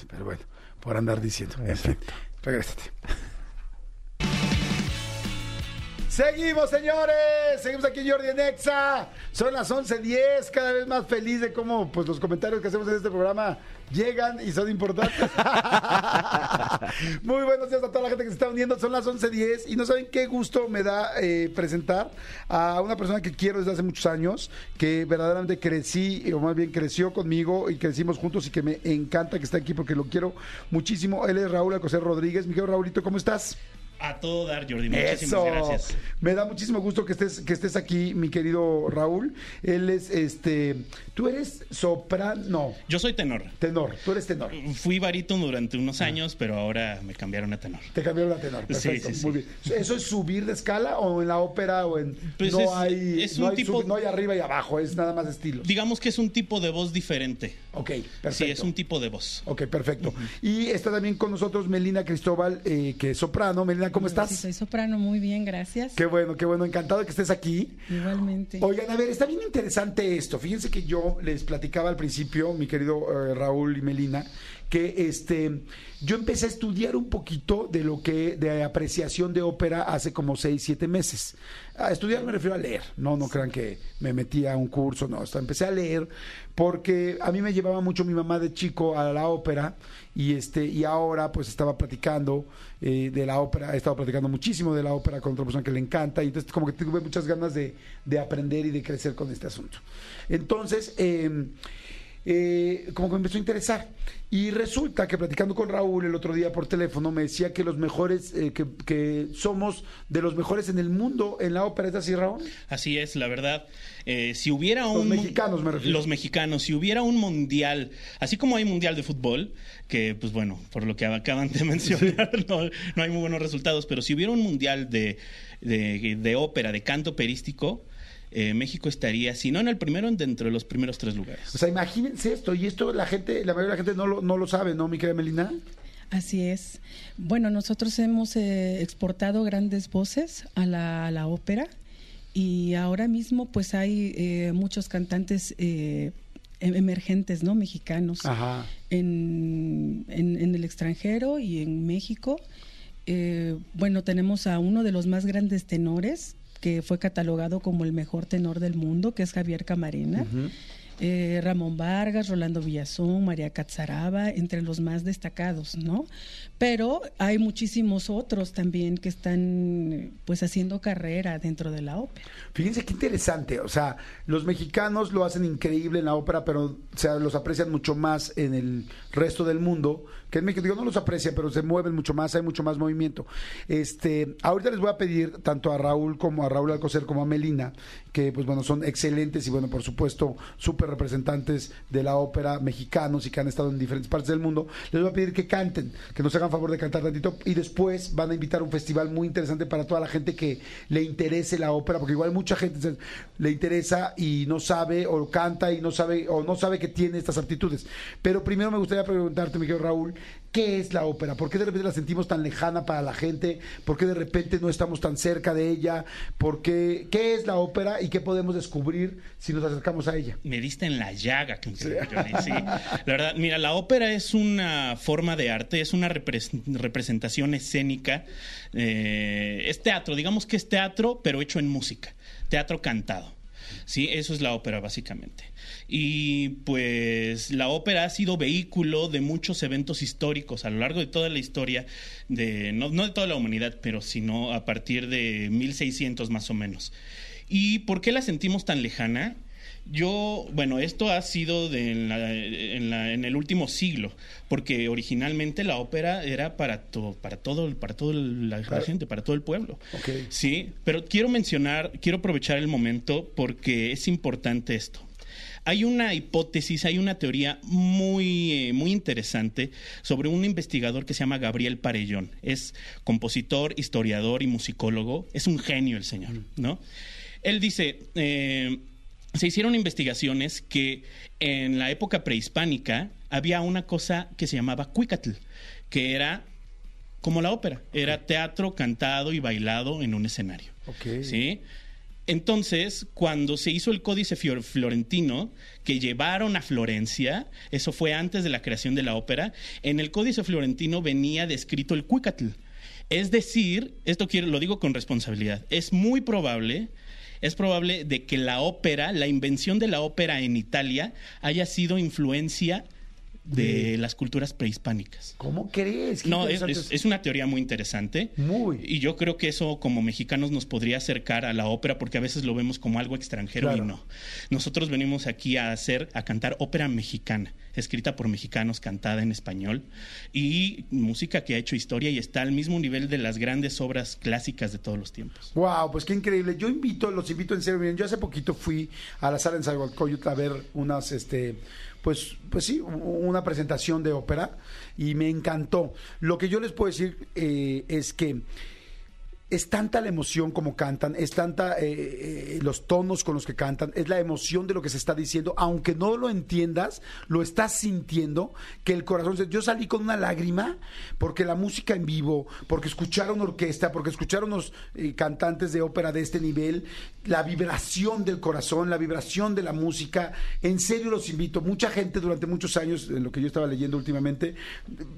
Pero bueno, por andar diciendo. En fin, Exacto. regrésate. Seguimos, señores. Seguimos aquí Jordi en Exa. Son las 11.10. Cada vez más feliz de cómo pues, los comentarios que hacemos en este programa llegan y son importantes. [LAUGHS] Muy buenos días a toda la gente que se está uniendo. Son las 11.10 y no saben qué gusto me da eh, presentar a una persona que quiero desde hace muchos años, que verdaderamente crecí, o más bien creció conmigo y crecimos juntos y que me encanta que esté aquí porque lo quiero muchísimo. Él es Raúl Alcocer Rodríguez. Mi querido Raulito, ¿cómo estás? A todo dar, Jordi. Muchísimas Eso. gracias. Me da muchísimo gusto que estés, que estés aquí, mi querido Raúl. Él es, este, tú eres soprano, Yo soy tenor. tenor, tú eres tenor. Fui barítono durante unos años, pero ahora me cambiaron a tenor. Te cambiaron a tenor, perfecto, sí, sí. muy bien. ¿Eso es subir de escala o en la ópera o en Pues no es- hay es no un hay tipo- sub- no hay arriba y abajo, es nada más estilo? Digamos que es un tipo de voz diferente. Ok, perfecto. Sí, es un tipo de voz. Ok, perfecto. Y está también con nosotros Melina Cristóbal, eh, que es soprano. Melina, ¿cómo Sí, estás? soy soprano, muy bien, gracias. Qué bueno, qué bueno, encantado que estés aquí. Igualmente. Oigan, a ver, está bien interesante esto. Fíjense que yo les platicaba al principio, mi querido eh, Raúl y Melina, que este yo empecé a estudiar un poquito de lo que de apreciación de ópera hace como seis, siete meses. A estudiar me refiero a leer. No, no crean que me metí a un curso, no. Hasta empecé a leer porque a mí me llevaba mucho mi mamá de chico a la ópera y este y ahora pues estaba platicando eh, de la ópera, he estado platicando muchísimo de la ópera con otra persona que le encanta y entonces como que tuve muchas ganas de, de aprender y de crecer con este asunto. Entonces, eh, eh, como que me empezó a interesar. Y resulta que platicando con Raúl el otro día por teléfono me decía que los mejores, eh, que, que somos de los mejores en el mundo en la ópera. ¿Es así, Raúl? Así es, la verdad. Eh, si hubiera Los un. mexicanos, me refiero. Los mexicanos. Si hubiera un mundial, así como hay mundial de fútbol, que, pues bueno, por lo que acaban de [LAUGHS] mencionar, no, no hay muy buenos resultados, pero si hubiera un mundial de, de, de ópera, de canto operístico, eh, México estaría, si no en el primero, dentro de los primeros tres lugares. O sea, imagínense esto. Y esto la gente, la mayoría de la gente no lo, no lo sabe, ¿no, mi querida Melina? Así es. Bueno, nosotros hemos eh, exportado grandes voces a la, a la ópera y ahora mismo pues hay eh, muchos cantantes eh, em- emergentes, ¿no? Mexicanos Ajá. en, en- en el extranjero y en México. Eh, bueno, tenemos a uno de los más grandes tenores que fue catalogado como el mejor tenor del mundo, que es Javier Camarena. Eh, Ramón Vargas, Rolando Villazón, María Catzaraba, entre los más destacados, ¿no? Pero hay muchísimos otros también que están pues haciendo carrera dentro de la ópera. Fíjense qué interesante, o sea, los mexicanos lo hacen increíble en la ópera, pero o sea, los aprecian mucho más en el resto del mundo, que en México digo, no los aprecia, pero se mueven mucho más, hay mucho más movimiento. Este, ahorita les voy a pedir tanto a Raúl como a Raúl Alcocer como a Melina, que pues bueno, son excelentes y bueno, por supuesto, súper representantes de la ópera mexicanos y que han estado en diferentes partes del mundo, les voy a pedir que canten, que nos hagan favor de cantar tantito y después van a invitar un festival muy interesante para toda la gente que le interese la ópera, porque igual mucha gente le interesa y no sabe o canta y no sabe o no sabe que tiene estas aptitudes. Pero primero me gustaría preguntarte, mi querido Raúl, ¿qué es la ópera? ¿Por qué de repente la sentimos tan lejana para la gente? ¿Por qué de repente no estamos tan cerca de ella? ¿Por qué, ¿Qué es la ópera y qué podemos descubrir si nos acercamos a ella? Me diste en la llaga, que sí. sí. La verdad, mira, la ópera es una forma de arte, es una repres- representación escénica. eh, es teatro, digamos que es teatro, pero hecho en música, teatro cantado. Sí, eso es la ópera básicamente. Y pues la ópera ha sido vehículo de muchos eventos históricos a lo largo de toda la historia, de, no, de toda la humanidad, pero sino a partir de 1600 más o menos. ¿Y por qué la sentimos tan lejana? Yo, bueno, esto ha sido de en, la- en la- en el último siglo, porque originalmente la ópera era para, to- para todo, para toda la, gente, para todo el pueblo. Sí, pero quiero mencionar, quiero aprovechar el momento porque es importante esto. Hay una hipótesis, hay una teoría muy, eh, muy interesante sobre un investigador que se llama Gabriel Parellón. Es compositor, historiador y musicólogo. Es un genio el señor, ¿no? Él dice, eh, se hicieron investigaciones que en la época prehispánica había una cosa que se llamaba cuicatl, que era como la ópera, era teatro cantado y bailado en un escenario. Ok. ¿Sí? Entonces, cuando se hizo el Códice Florentino, que llevaron a Florencia, eso fue antes de la creación de la ópera, en el Códice Florentino venía descrito el cuicatl. Es decir, esto quiero, lo digo con responsabilidad, es muy probable, es probable de que la ópera, la invención de la ópera en Italia, haya sido influencia de las culturas prehispánicas. ¿Cómo crees? Qué No, es, interesante es- es una teoría muy interesante. Muy. Y yo creo que eso como mexicanos nos podría acercar a la ópera porque a veces lo vemos como algo extranjero Claro. y no. Nosotros venimos aquí a hacer, a cantar ópera mexicana, escrita por mexicanos, cantada en español y música que ha hecho historia y está al mismo nivel de las grandes obras clásicas de todos los tiempos. Wow, pues qué increíble. Yo invito, los invito en serio. Miren, yo hace poquito fui a la sala en Zagualcoyotl a ver unas, este, pues, pues sí, una presentación de ópera y me encantó. Lo que yo les puedo decir eh, es que es tanta la emoción como cantan, es tanta eh, eh, los tonos con los que cantan, es la emoción de lo que se está diciendo, aunque no lo entiendas, lo estás sintiendo, que el corazón, yo salí con una lágrima porque la música en vivo, porque escuchar una orquesta, porque escuchar unos eh, cantantes de ópera de este nivel, la vibración del corazón, la vibración de la música, en serio los invito, mucha gente durante muchos años, en lo que yo estaba leyendo últimamente,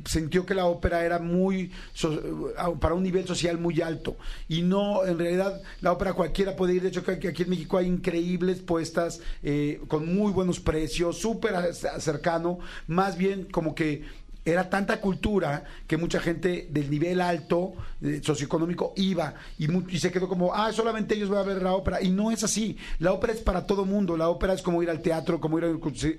sintió que la ópera era muy so- eh, para un nivel social muy alto y no en realidad la ópera cualquiera puede ir. De hecho que aquí en México hay increíbles puestas eh, con muy buenos precios súper cercano. Más bien como que era tanta cultura que mucha gente del nivel alto eh, socioeconómico iba y, se quedó como, ah, solamente ellos van a ver la ópera. Y no es así. La ópera es para todo mundo. La ópera es como ir al teatro, como ir a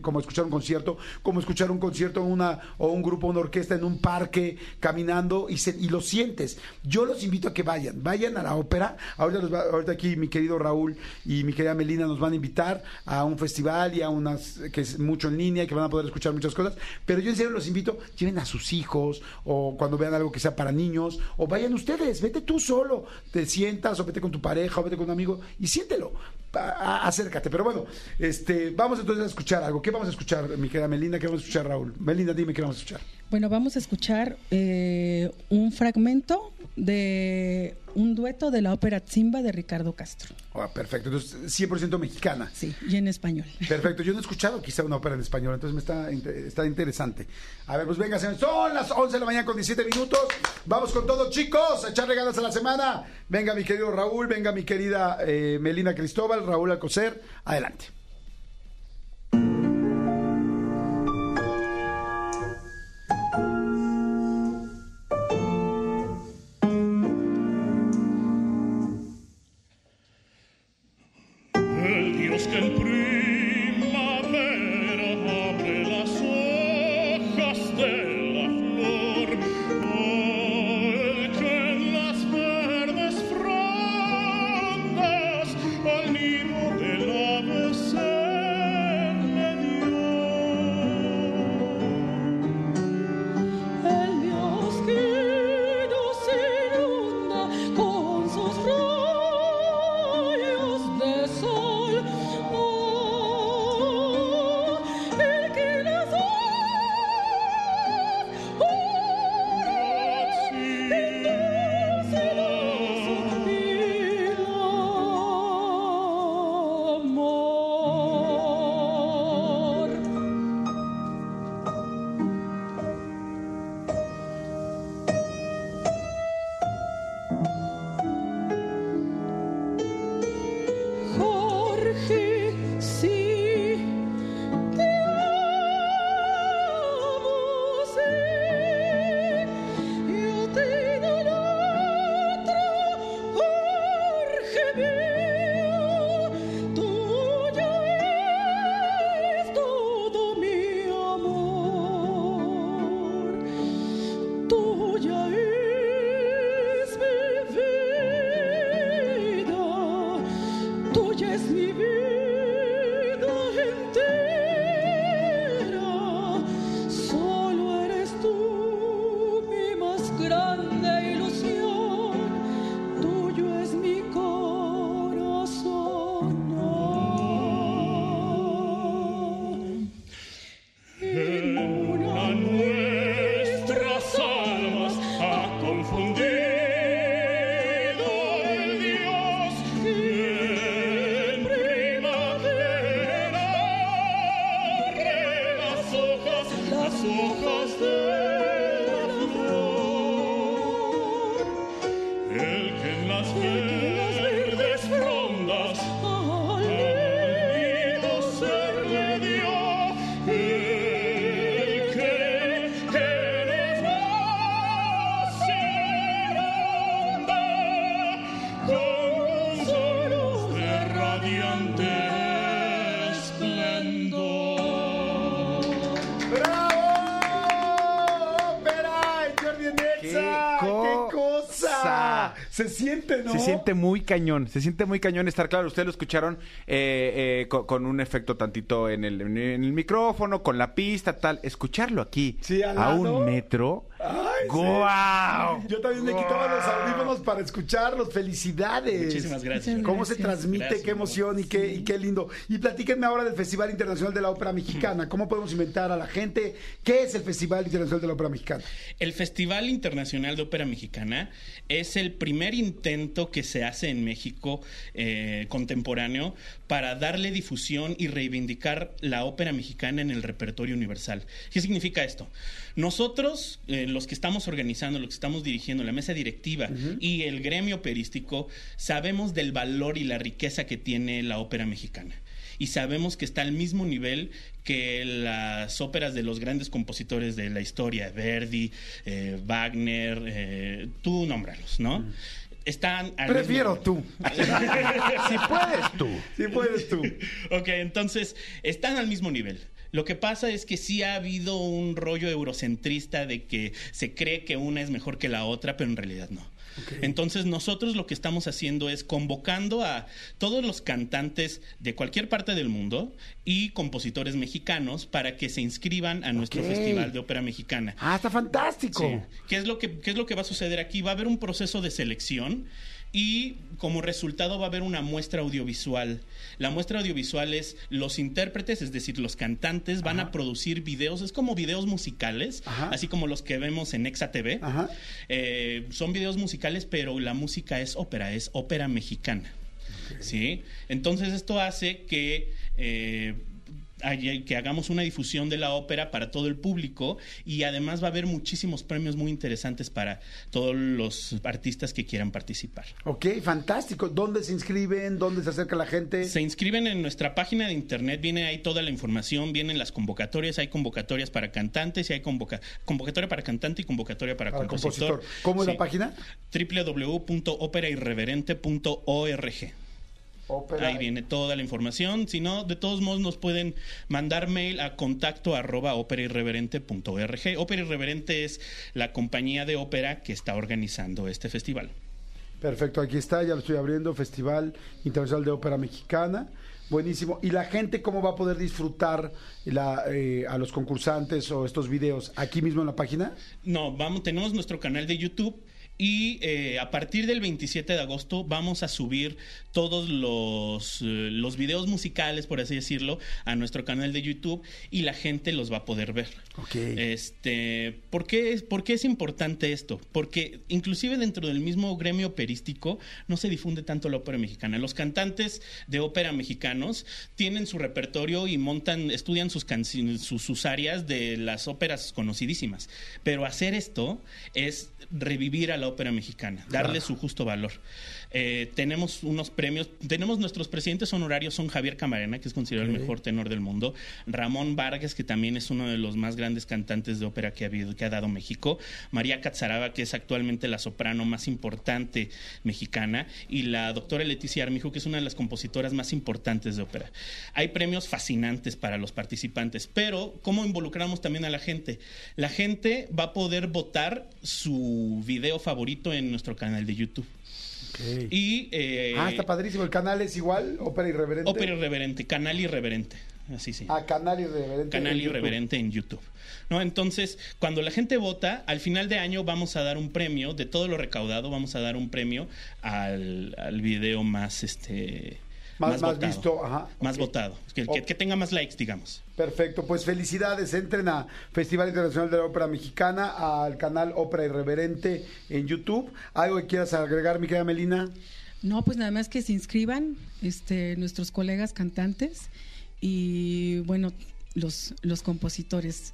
como escuchar un concierto, como escuchar un concierto una, o un grupo, una orquesta en un parque, caminando y, se- y lo sientes. Yo los invito a que vayan. Vayan a la ópera. Ahorita, los va- ahorita aquí mi querido Raúl y mi querida Melina nos van a invitar a un festival y a unas que es mucho en línea y que van a poder escuchar muchas cosas. Pero yo en serio los invito, lleven a sus hijos o cuando vean algo que sea para niños o vayan ustedes, vete tú solo, te sientas o vete con tu pareja o vete con un amigo y siéntelo. Acércate, pero bueno, este, vamos entonces a escuchar algo. ¿Qué vamos a escuchar, mi querida Melina? ¿Qué vamos a escuchar, Raúl? Melina, dime qué vamos a escuchar. Bueno, vamos a escuchar eh, un fragmento de un dueto de la ópera Zimba de Ricardo Castro. Ah, perfecto, entonces 100% mexicana. Sí, y en español. Perfecto, yo no he escuchado quizá una ópera en español, entonces me está, está interesante. A ver, pues venga, señores, son las 11 de la mañana con 17 minutos. Vamos con todo, chicos, a echarle ganas a la semana. Venga, mi querido Raúl, venga, mi querida eh, Melina Cristóbal, Raúl Alcocer, adelante. Se siente, ¿no? Se siente muy cañón, se siente muy cañón estar claro. Ustedes lo escucharon eh, eh, co- con, un efecto tantito en el, en el micrófono, con la pista, tal. Escucharlo aquí Sí, a un metro. ¡Guau! Yo también me quitaba los audífonos para escucharlos. ¡Felicidades! Muchísimas gracias. Muchas ¿Cómo se transmite? Gracias. ¡Qué emoción y qué, y qué lindo! Y platíquenme ahora del Festival Internacional de la Ópera Mexicana. ¿Cómo podemos inventar a la gente qué es el Festival Internacional de la Ópera Mexicana? El Festival Internacional de Ópera Mexicana es el primer intento que se hace en México eh, contemporáneo para darle difusión y reivindicar la ópera mexicana en el repertorio universal. ¿Qué significa esto? Nosotros, eh, los que estamos organizando, los que estamos dirigiendo, la mesa directiva y el gremio operístico, sabemos del valor y la riqueza que tiene la ópera mexicana y sabemos que está al mismo nivel que las óperas de los grandes compositores de la historia, Verdi, eh, Wagner, eh, tú nómbralos, ¿no? Están al Prefiero mismo- tú. [LAUGHS] Si puedes tú. Si puedes tú. Ok, entonces están al mismo nivel. Lo que pasa es que sí ha habido un rollo eurocentrista de que se cree que una es mejor que la otra, pero en realidad no. Entonces nosotros lo que estamos haciendo es convocando a todos los cantantes de cualquier parte del mundo y compositores mexicanos para que se inscriban a nuestro. Festival de Ópera Mexicana. Ah, está fantástico. Sí. ¿Qué es, lo que, ¿Qué es lo que va a suceder aquí? Va a haber un proceso de selección y como resultado va a haber una muestra audiovisual. La muestra audiovisual es los intérpretes, es decir, los cantantes van a producir videos, es como videos musicales, Ajá. así como los que vemos en Exa TV. Eh, son videos musicales, pero la música es ópera, es ópera mexicana. ¿Sí? Entonces esto hace que... eh, que hagamos una difusión de la ópera para todo el público y además va a haber muchísimos premios muy interesantes para todos los artistas que quieran participar. Ok, fantástico. ¿Dónde se inscriben? ¿Dónde se acerca la gente? Se inscriben en nuestra página de internet, viene ahí toda la información, vienen las convocatorias, hay convocatorias para cantantes y hay convoca- convocatoria para cantante y convocatoria para, Para compositor. compositor. ¿Cómo es la página? www.operairreverente.org. Ahí viene toda la información. Si no, de todos modos nos pueden mandar mail a contacto arroba operairreverente.org. Ópera Irreverente es la compañía de ópera que está organizando este festival. Perfecto, aquí está, ya lo estoy abriendo, Festival Internacional de Ópera Mexicana. Buenísimo. ¿Y la gente cómo va a poder disfrutar la, eh, a los concursantes o estos videos? ¿Aquí mismo en la página? No, vamos, tenemos nuestro canal de YouTube y eh, a partir del 27 de agosto vamos a subir todos los, eh, los videos musicales, por así decirlo, a nuestro canal de YouTube y la gente los va a poder ver. Ok. Este, ¿por qué, es- ¿Por qué es importante esto? Porque inclusive dentro del mismo gremio operístico no se difunde tanto la ópera mexicana. Los cantantes de ópera mexicanos tienen su repertorio y montan, estudian sus, sus, sus áreas de las óperas conocidísimas. Pero hacer esto es revivir a la ópera mexicana, darle su justo valor. Eh, tenemos unos premios, tenemos nuestros presidentes honorarios son Javier Camarena, que es considerado el mejor tenor del mundo, Ramón Vargas, que también es uno de los más grandes cantantes de ópera que ha habido, que ha dado México, María Catzaraba, que es actualmente la soprano más importante mexicana, y la doctora Leticia Armijo, que es una de las compositoras más importantes de ópera. Hay premios fascinantes para los participantes, pero ¿cómo involucramos también a la gente? La gente va a poder votar su video favorito en nuestro canal de YouTube. Y eh, Ah, está padrísimo. ¿El canal es igual? ¿Ópera Irreverente? Ópera Irreverente, Canal Irreverente. Así sí. Ah, Canal Irreverente. Canal en YouTube. Irreverente en YouTube. ¿No? Entonces, cuando la gente vota, al final de año vamos a dar un premio, de todo lo recaudado, vamos a dar un premio al, al video más este Más- más visto, ajá, Más votado. Que, que- Ok. que tenga más likes, digamos. Perfecto, pues felicidades. Entren a Festival Internacional de la Ópera Mexicana, al canal Ópera Irreverente en YouTube. ¿Algo que quieras agregar, mi querida Melina? No, pues nada más que se inscriban este, nuestros colegas cantantes y bueno, los, los compositores,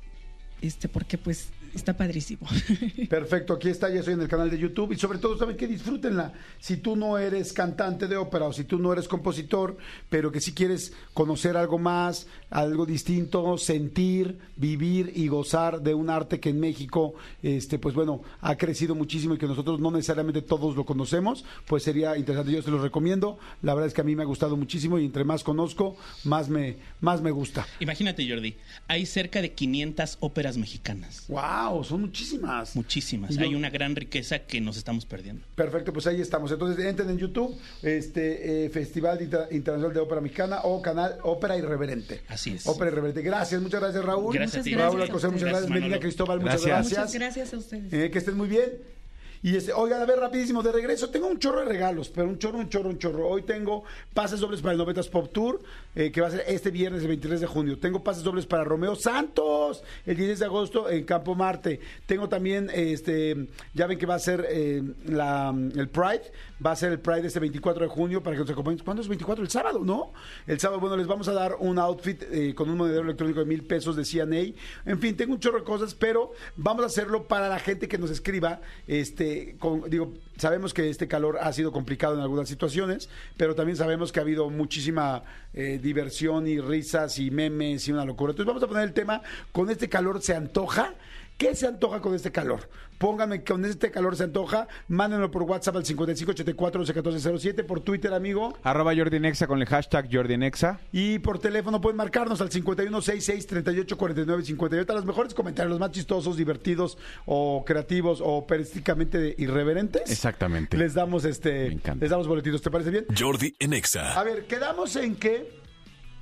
este, porque pues está padrísimo. [LAUGHS] Perfecto, aquí está, ya estoy en el canal de YouTube y sobre todo, ¿saben qué? Disfrútenla. Si tú no eres cantante de ópera o si tú no eres compositor, pero que si quieres conocer algo más, algo distinto, sentir, vivir y gozar de un arte que en México, este, pues bueno, ha crecido muchísimo y que nosotros no necesariamente todos lo conocemos, pues sería interesante. Yo se los recomiendo. La verdad es que a mí me ha gustado muchísimo y entre más conozco, más me, más me gusta. Imagínate, Jordi, hay cerca de 500 óperas mexicanas. ¡Wow! Son muchísimas. Muchísimas. Hay una gran riqueza que nos estamos perdiendo. Perfecto, pues ahí estamos. Entonces entren en YouTube, este eh, Festival Inter- Internacional de Ópera Mexicana o canal Ópera Irreverente. Así es. Ópera Irreverente. Gracias, muchas gracias Raúl. Gracias a ti. Raúl Alcocer, muchas gracias. Gracias, Melina. Cristóbal, muchas Gracias. gracias. Muchas gracias a ustedes. Eh, que estén muy bien. Y este, oigan, a ver, rapidísimo, de regreso, tengo un chorro de regalos, pero un chorro, un chorro, un chorro. Hoy tengo pases dobles para el 90 Pop Tour, eh, que va a ser este viernes, el 23 de junio. Tengo pases dobles para Romeo Santos, el 10 de agosto en Campo Marte. Tengo también, este, ya ven que va a ser eh, la, el Pride, va a ser el Pride este 24 de junio para que nos acompañen. ¿Cuándo es 24? El sábado, ¿no? El sábado, bueno, les vamos a dar un outfit eh, con un monedero electrónico de mil pesos de CNA. En fin, tengo un chorro de cosas, pero vamos a hacerlo para la gente que nos escriba. Este, con, digo, sabemos que este calor ha sido complicado en algunas situaciones, pero también sabemos que ha habido muchísima eh, diversión y risas y memes y una locura. Entonces vamos a poner el tema, con este calor se antoja. ¿Qué se antoja con este calor? Pónganme con este calor se antoja, mándenlo por WhatsApp al 5584-1407, por Twitter, amigo. Arroba Jordi Nexa con el hashtag Jordi Nexa. Y por teléfono pueden marcarnos al 5166-3849-58. Los mejores comentarios, los más chistosos, divertidos o creativos o periodísticamente irreverentes. Exactamente. Les damos este, Me encanta. les damos boletitos. ¿Te parece bien? Jordi en Exa. A ver, quedamos en que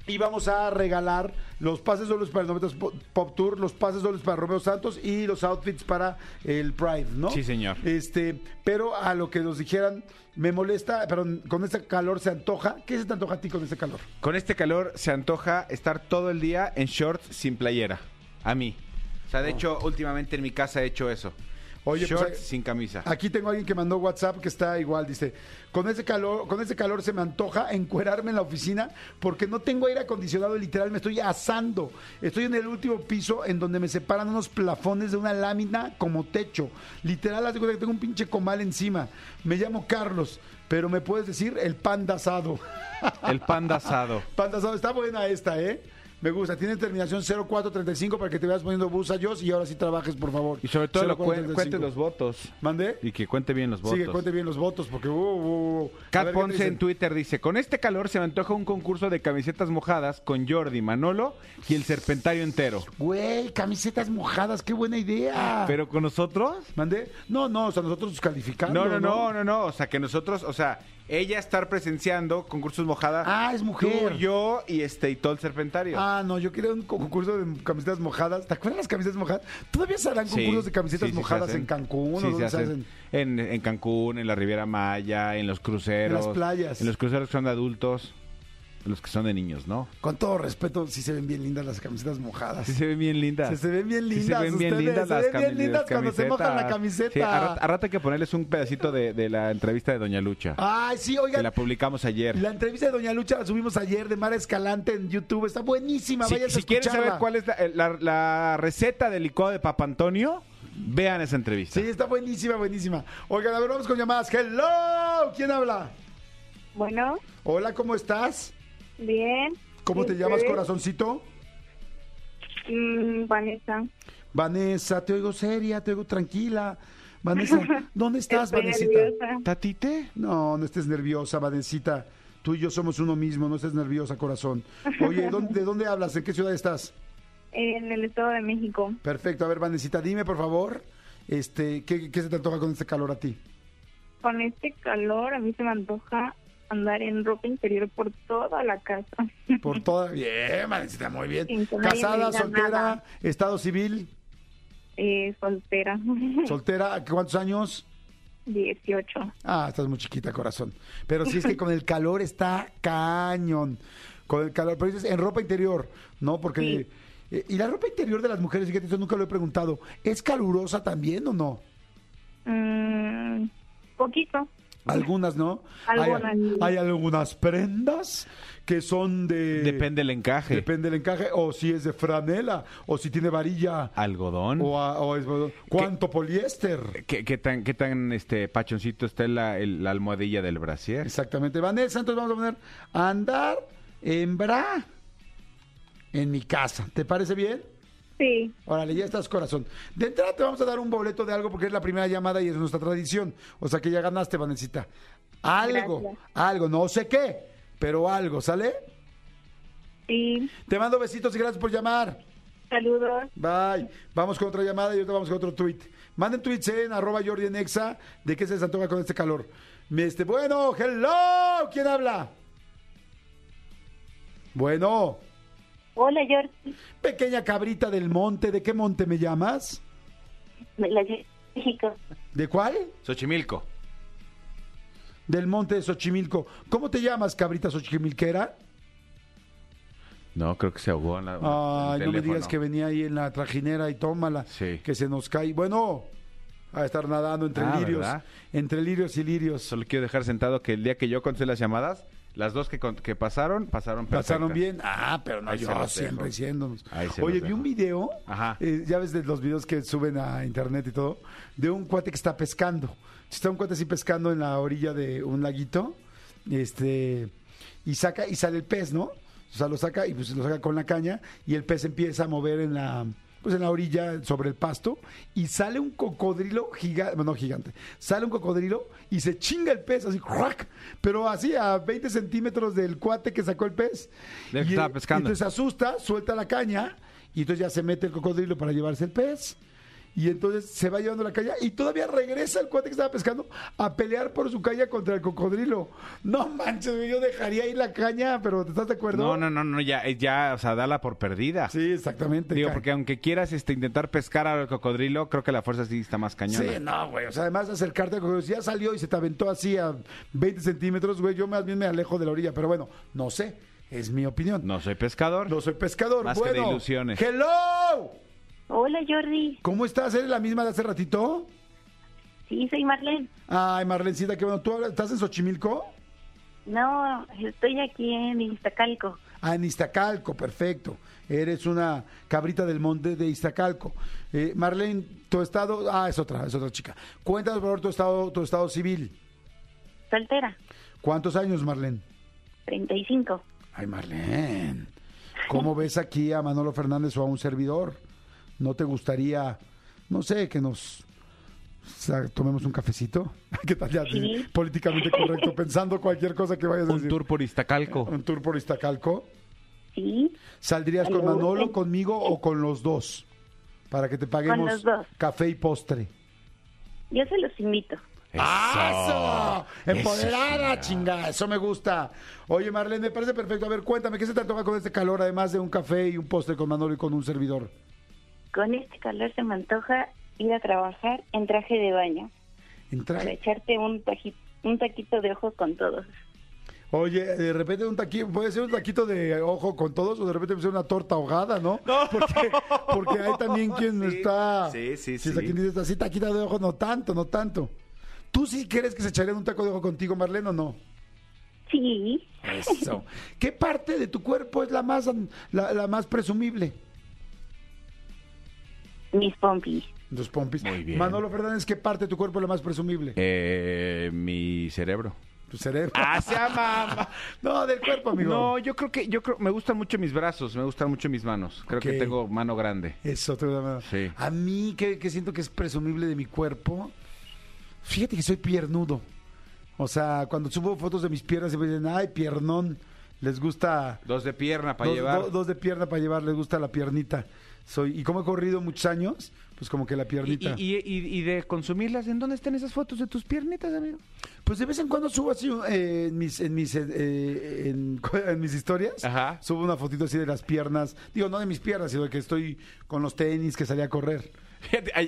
íbamos a regalar los pases dobles para el 90 Pop- Tour, los pases dobles para Romeo Santos y los outfits para el Pride, ¿no? Sí, señor. Este, pero a lo que nos dijeran, me molesta, pero con este calor se antoja. ¿Qué se te antoja a ti con este calor? Con este calor se antoja estar todo el día en shorts sin playera. A mí. O sea, de hecho, últimamente en mi casa he hecho eso. Oye, pues, shorts sin camisa. Aquí tengo a alguien que mandó WhatsApp que está igual, dice, con ese calor, con ese calor se me antoja encuerarme en la oficina porque no tengo aire acondicionado, literal, me estoy asando. Estoy en el último piso en donde me separan unos plafones de una lámina como techo. Literal, haz de cuenta que tengo un pinche comal encima. Me llamo Carlos, pero me puedes decir el panda asado. El panda asado. [LAUGHS] Panda asado, está buena esta, ¿eh? Me gusta. Tiene terminación 0435 para que te vayas poniendo busa yo y ahora sí trabajes, por favor. Y sobre todo lo cuen- 0435. cuente los votos. ¿Mandé? Y que cuente bien los votos. Sí, que cuente bien los votos, porque... uh, uh, uh. Cat ver, ¿qué te Ponce en Twitter dice, con este calor se me antoja un concurso de camisetas mojadas con Jordi, Manolo y el serpentario entero. Güey, camisetas mojadas, qué buena idea. ¿Pero con nosotros? ¿Mandé? No, no, o sea, nosotros calificando. No, no, no, no, no. O sea, que nosotros, o sea, ella estar presenciando concursos mojadas. Ah, es mujer. Tú, yo y este y todo el serpentario. Ah, no, yo quería un concurso de camisetas mojadas. ¿Te acuerdas las camisetas mojadas? ¿Todavía se harán Sí, concursos de camisetas sí, mojadas en Cancún Sí, o se hacen. En, en Cancún, en la Riviera Maya, en los cruceros. En las playas. En los cruceros que son de adultos, los que son de niños, ¿no? Con todo respeto, sí se ven bien lindas las camisetas mojadas. Sí se ven bien lindas. Sí, se ven bien Sí lindas se ven bien ustedes, lindas se las, ven bien lindas cuando se mojan la camiseta. Sí, a, rat- a rato hay que ponerles un pedacito de, de la entrevista de Doña Lucha. Ay, sí, que oigan. la publicamos ayer. La entrevista de Doña Lucha la subimos ayer de Mara Escalante en YouTube. Está buenísima. Si, Vayan si a quieren saber cuál es la, la- la receta del licuado de Papa Antonio, vean esa entrevista. Sí, está buenísima, buenísima. Oigan, a ver, vamos con llamadas. Hello, ¿quién habla? Bueno, Hola, ¿cómo estás? Bien. ¿Cómo ¿Y te llamas, usted? corazoncito? Mm, Vanessa. Vanessa, te oigo seria, te oigo tranquila. Vanessa, [LAUGHS] ¿dónde estás, Estoy Vanesita? nerviosa. ¿Tatite? No, no estés nerviosa, Vanesita. Tú y yo somos uno mismo, no estés nerviosa, corazón. Oye, ¿dónde- [LAUGHS] ¿de dónde hablas? ¿En qué ciudad estás? En el Estado de México. Perfecto, a ver, Vanesita, dime por favor, este, ¿qué, qué se te antoja con este calor a ti? con este calor a mí se me antoja andar en ropa interior por toda la casa. Por toda... Bien, Vanesita, muy bien. Casada, soltera, nada. estado civil, Eh, soltera. [LAUGHS] soltera, ¿cuántos años? 18. Ah, estás muy chiquita, corazón. Pero sí es que [LAUGHS] con el calor está cañón. Con el calor, pero dices en ropa interior, ¿no? Porque... eh, y la ropa interior de las mujeres, fíjate, eso nunca lo he preguntado, ¿es calurosa también o no? Mm, poquito. Algunas, ¿no? Algunas. Hay, hay algunas prendas que son de... Depende del encaje. Depende del encaje, o si es de franela, o si tiene varilla, Algodón. o, a- o es... ¿Cuánto poliéster? ¿Qué, qué tan, qué tan este pachoncito está la, el- la almohadilla del brasier? Exactamente. Vanessa, entonces vamos a poner andar en bra en mi casa. ¿Te parece bien? Sí. Órale, ya estás, corazón. De entrada te vamos a dar un boleto de algo porque es la primera llamada y es nuestra tradición. O sea que ya ganaste, Vanesita. Algo, Gracias. algo, no sé qué, pero algo, ¿sale? Sí. Te mando besitos y gracias por llamar. Saludos. Bye. Vamos con otra llamada y ahorita vamos con otro tweet. Manden tweets en arroba Jordi en Exa de qué se les antoja con este calor. Este, bueno, hello. ¿Quién habla? Bueno, Hola, Jordi. pequeña cabrita del monte. ¿De qué monte me llamas? Me la llevo a México. ¿De cuál? Xochimilco. Del monte de Xochimilco. ¿Cómo te llamas, cabrita xochimilquera? No, creo que se ahogó en la. Ay, no me digas que venía ahí en la trajinera y tómala. Sí. Que se nos cae. Bueno, a estar nadando entre Ah, lirios. ¿verdad? Entre lirios y lirios. Solo quiero dejar sentado que el día que yo conté las llamadas, las dos que, con- que pasaron, pasaron perfectas. Pasaron bien. Ah, pero no Ahí se yo los siempre diciéndonos. Ahí se Oye, los vi dejo. un video, Ajá. eh, ya ves de los videos que suben a internet y todo, de un cuate que está pescando. Está un cuate así pescando en la orilla de un laguito, este, y saca, y sale el pez, ¿no? O sea, lo saca y pues lo saca con la caña y el pez empieza a mover en la pues en la orilla sobre el pasto y sale un cocodrilo gigante, no gigante, sale un cocodrilo y se chinga el pez así, ¡crack! pero así a 20 centímetros del cuate que sacó el pez. Que Y, estaba eh, pescando. Entonces se asusta, suelta la caña y entonces ya se mete el cocodrilo para llevarse el pez. Y entonces se va llevando la caña y todavía regresa el cuate que estaba pescando a pelear por su caña contra el cocodrilo. No manches, yo dejaría ahí la caña, pero ¿te estás de acuerdo? No, no, no, no, ya, eh, ya, o sea, dala por perdida. Sí, exactamente. Digo, porque aunque quieras este, intentar pescar al cocodrilo, creo que la fuerza sí está más cañona. Sí, no, güey. O sea, además de acercarte al cocodrilo, si ya salió y se te aventó así a 20 centímetros, güey, yo más bien me alejo de la orilla. Pero bueno, no sé, es mi opinión. No soy pescador. No soy pescador. Más que de ilusiones. ¡Hello! Hola, Jordi. ¿Cómo estás? ¿Eres la misma de hace ratito? Sí, soy Marlene. Ay, Marlencita, qué bueno. ¿Tú estás en Xochimilco? No, estoy aquí en Iztacalco. Ah, en Iztacalco, perfecto. Eres una cabrita del monte de Iztacalco. Eh, Marlene, tu estado... Ah, es otra, es otra chica. Cuéntanos, por favor, tu estado, tu estado civil. Soltera. ¿Cuántos años, Marlene? 35. Ay, Marlene. ¿Cómo ves aquí a Manolo Fernández o a un servidor? ¿No te gustaría, no sé, que nos o sea, tomemos un cafecito? [LAUGHS] ¿Qué tal ya? Sí. Políticamente correcto, pensando cualquier cosa que vayas a Un decir. tour por Iztacalco. Un tour por Iztacalco. Sí. ¿Saldrías con. Manolo, conmigo o con los dos? Para que te paguemos café y postre. Yo se los invito. ¡Eso! Empoderada, chinga, eso me gusta. Oye, Marlene, me parece perfecto. A ver, cuéntame, ¿qué se te antoja con este calor, además de un café y un postre con Manolo y con un servidor? Con este calor se me antoja ir a trabajar en traje de baño. Para echarte un, taji- un taquito de ojos con todos. Oye, de repente un taquito, puede ser un taquito de ojo con todos o de repente puede ser una torta ahogada, ¿no? Porque, porque hay también [LAUGHS] quien está... sí, sí, Si sí. quien dice así, taquita de ojo, no tanto, no tanto. ¿Tú sí crees que se echarían un taco de ojo contigo, Marlene, o no? Sí. Eso. ¿Qué parte de tu cuerpo es la más, la, la más presumible? Mis pompis. Los pompis. Muy bien. Manolo Fernández, ¿qué parte de tu cuerpo es la más presumible? Eh, mi cerebro. Tu cerebro. ¡Ah, se ama! [LAUGHS] No, del cuerpo, amigo. No, yo creo que, yo creo, me gustan mucho mis brazos, me gustan mucho mis manos. Creo Ok. que tengo mano grande. Eso, te da- Sí. A mí, que, que siento que es presumible de mi cuerpo, fíjate que soy piernudo. O sea, cuando subo fotos de mis piernas, se me dicen, ay, piernón. Les gusta. Dos de pierna para dos, llevar. do- dos de pierna para llevar, les gusta la piernita. Soy, y como he corrido muchos años, pues como que la y, piernita. y- y- y de consumirlas, ¿en dónde están esas fotos de tus piernitas, amigo? Pues de vez en cuando subo así eh, en mis en mis eh, en, [LAUGHS] en mis historias. Ajá. Subo una fotito así de las piernas. Digo, no de mis piernas, sino de que estoy con los tenis que salí a correr.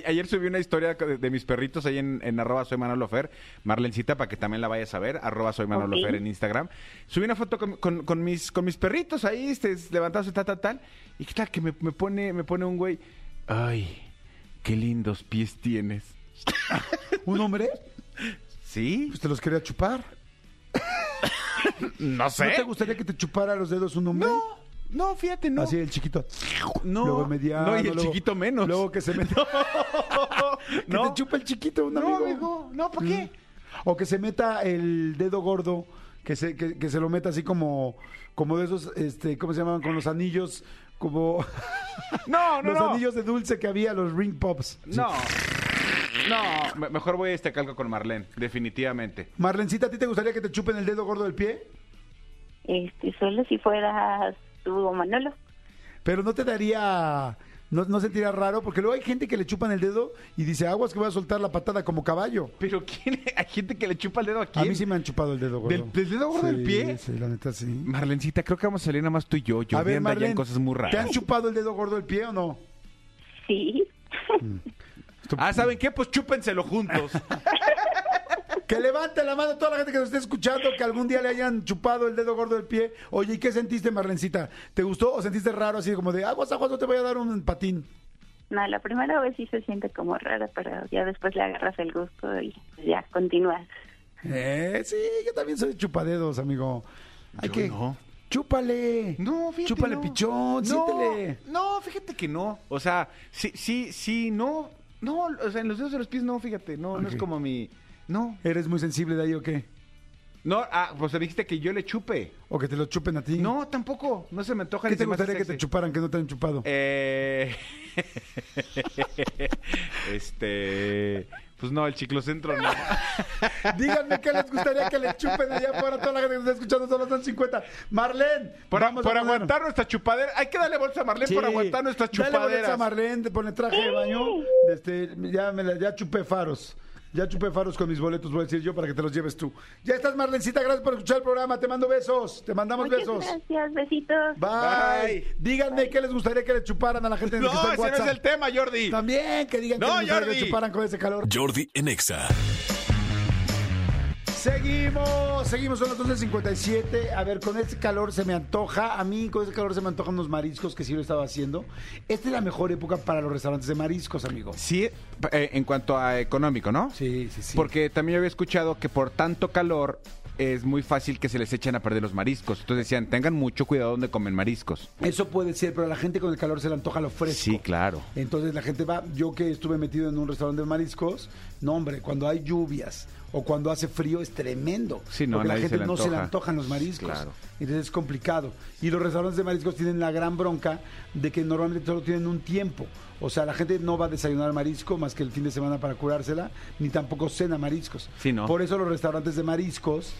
Ayer subí una historia de, de mis perritos ahí en, en arroba soy Manolo Fer, Marlencita, para que también la vayas a ver, arroba soy Manolo Ok. Fer en Instagram. Subí una foto con, con- con mis, con mis perritos ahí, este, levantados y tal, tal, tal. Y qué tal que me, me pone, me pone un güey, ay, qué lindos pies tienes. [LAUGHS] ¿Un hombre? ¿Sí? Pues te los quería chupar. No ¿No te gustaría que te chupara los dedos un hombre? No, no, fíjate, no. Así el chiquito. No, luego mediano. no, y el luego- chiquito menos. Luego que se mete. [LAUGHS] que No. te chupa el chiquito, un No, amigo. amigo, no, ¿por qué? Mm. O que se meta el dedo gordo, que se, que, que se lo meta así como, como de esos, este, ¿cómo se llaman? Con los anillos, como [LAUGHS] No, no, los no. anillos de dulce que había, los ring pops. No. No, me- mejor voy a este calco con Marlene, definitivamente. Marlencita, ¿a ti te gustaría que te chupen el dedo gordo del pie? Este, solo si fueras tú o Manolo. Pero no te daría, no, no sentiría raro, porque luego hay gente que le chupan el dedo y dice, aguas que voy a soltar la patada como caballo. Pero ¿quién? [LAUGHS] Hay gente que le chupa el dedo aquí. A mí sí me han chupado el dedo gordo. ¿Del- del dedo gordo del Sí, pie? Sí, la neta sí. Marlencita, creo que vamos a salir nada más tú y yo. Yo a ver, Marlene, cosas muy ¿te han raras. chupado el dedo gordo del pie o no? Sí. Ah, ¿saben qué? Pues chúpenselo juntos. [LAUGHS] Que levante la mano toda la gente que nos esté escuchando que algún día le hayan chupado el dedo gordo del pie. Oye, ¿y qué sentiste, Marlencita? ¿Te gustó o sentiste raro así como de aguas, aguas, no te voy a dar un patín? No, la primera vez sí se siente como rara, pero ya después le agarras el gusto y ya continúas. Eh, sí, yo también soy chupadedos, amigo. Hay Yo que... no. Chúpale. No, fíjate. Chúpale, no. pichón, no, siéntele. No, fíjate que no. O sea, sí, sí, sí, no. No, o sea, en los dedos de los pies no, fíjate. No, no es como mi. No. ¿Eres muy sensible de ahí o qué? No, ah, pues te dijiste que yo le chupe. ¿O que te lo chupen a ti? No, tampoco. No se me antoja ¿Qué ni te se me hace gustaría que te sexy. chuparan que no te han chupado? Eh... [LAUGHS] este... Pues no, el chiclocentro no. [LAUGHS] Díganme qué les gustaría que le chupen allá afuera. Toda la gente que nos está escuchando solo son 50. Marlene, Por, vamos a por poner- aguantar nuestra chupadera. Hay que darle bolsa a Marlene Sí. por aguantar nuestras Dale boletos chupaderas. a Marlene, te pone traje de baño. Este, ya, me la- ya chupé faros. Ya chupé faros con mis boletos, voy a decir yo, para que te los lleves tú. Ya estás, Marlencita. Gracias por escuchar el programa. Te mando besos. Te mandamos Muchas besos. gracias, besitos. Bye. Bye. Díganme qué les gustaría que le chuparan a la gente No, que está en ese no es el tema, Jordi. También que digan No, que les gustaría que le chuparan con ese calor. Jordi en Exa. Seguimos, seguimos, son las 12.57. A ver, con este calor se me antoja, a mí con este calor se me antojan unos mariscos que sí lo estaba haciendo. Esta es la mejor época para los restaurantes de mariscos, amigo. Sí, eh, en cuanto a económico, ¿no? Sí, sí, sí. Porque también había escuchado que por tanto calor es muy fácil que se les echen a perder los mariscos. Entonces decían, tengan mucho cuidado donde comen mariscos. Eso puede ser, pero a la gente con el calor se le antoja lo fresco. Sí, claro. Entonces la gente va, yo que estuve metido en un restaurante de mariscos, no hombre, cuando hay lluvias o cuando hace frío es tremendo. Sí, no, porque la gente se no se le antoja. antojan los mariscos. Claro. Entonces es complicado. Y los restaurantes de mariscos tienen la gran bronca de que normalmente solo tienen un tiempo. O sea, la gente no va a desayunar marisco más que el fin de semana para curársela, ni tampoco cena mariscos. Sí, no. Por eso los restaurantes de mariscos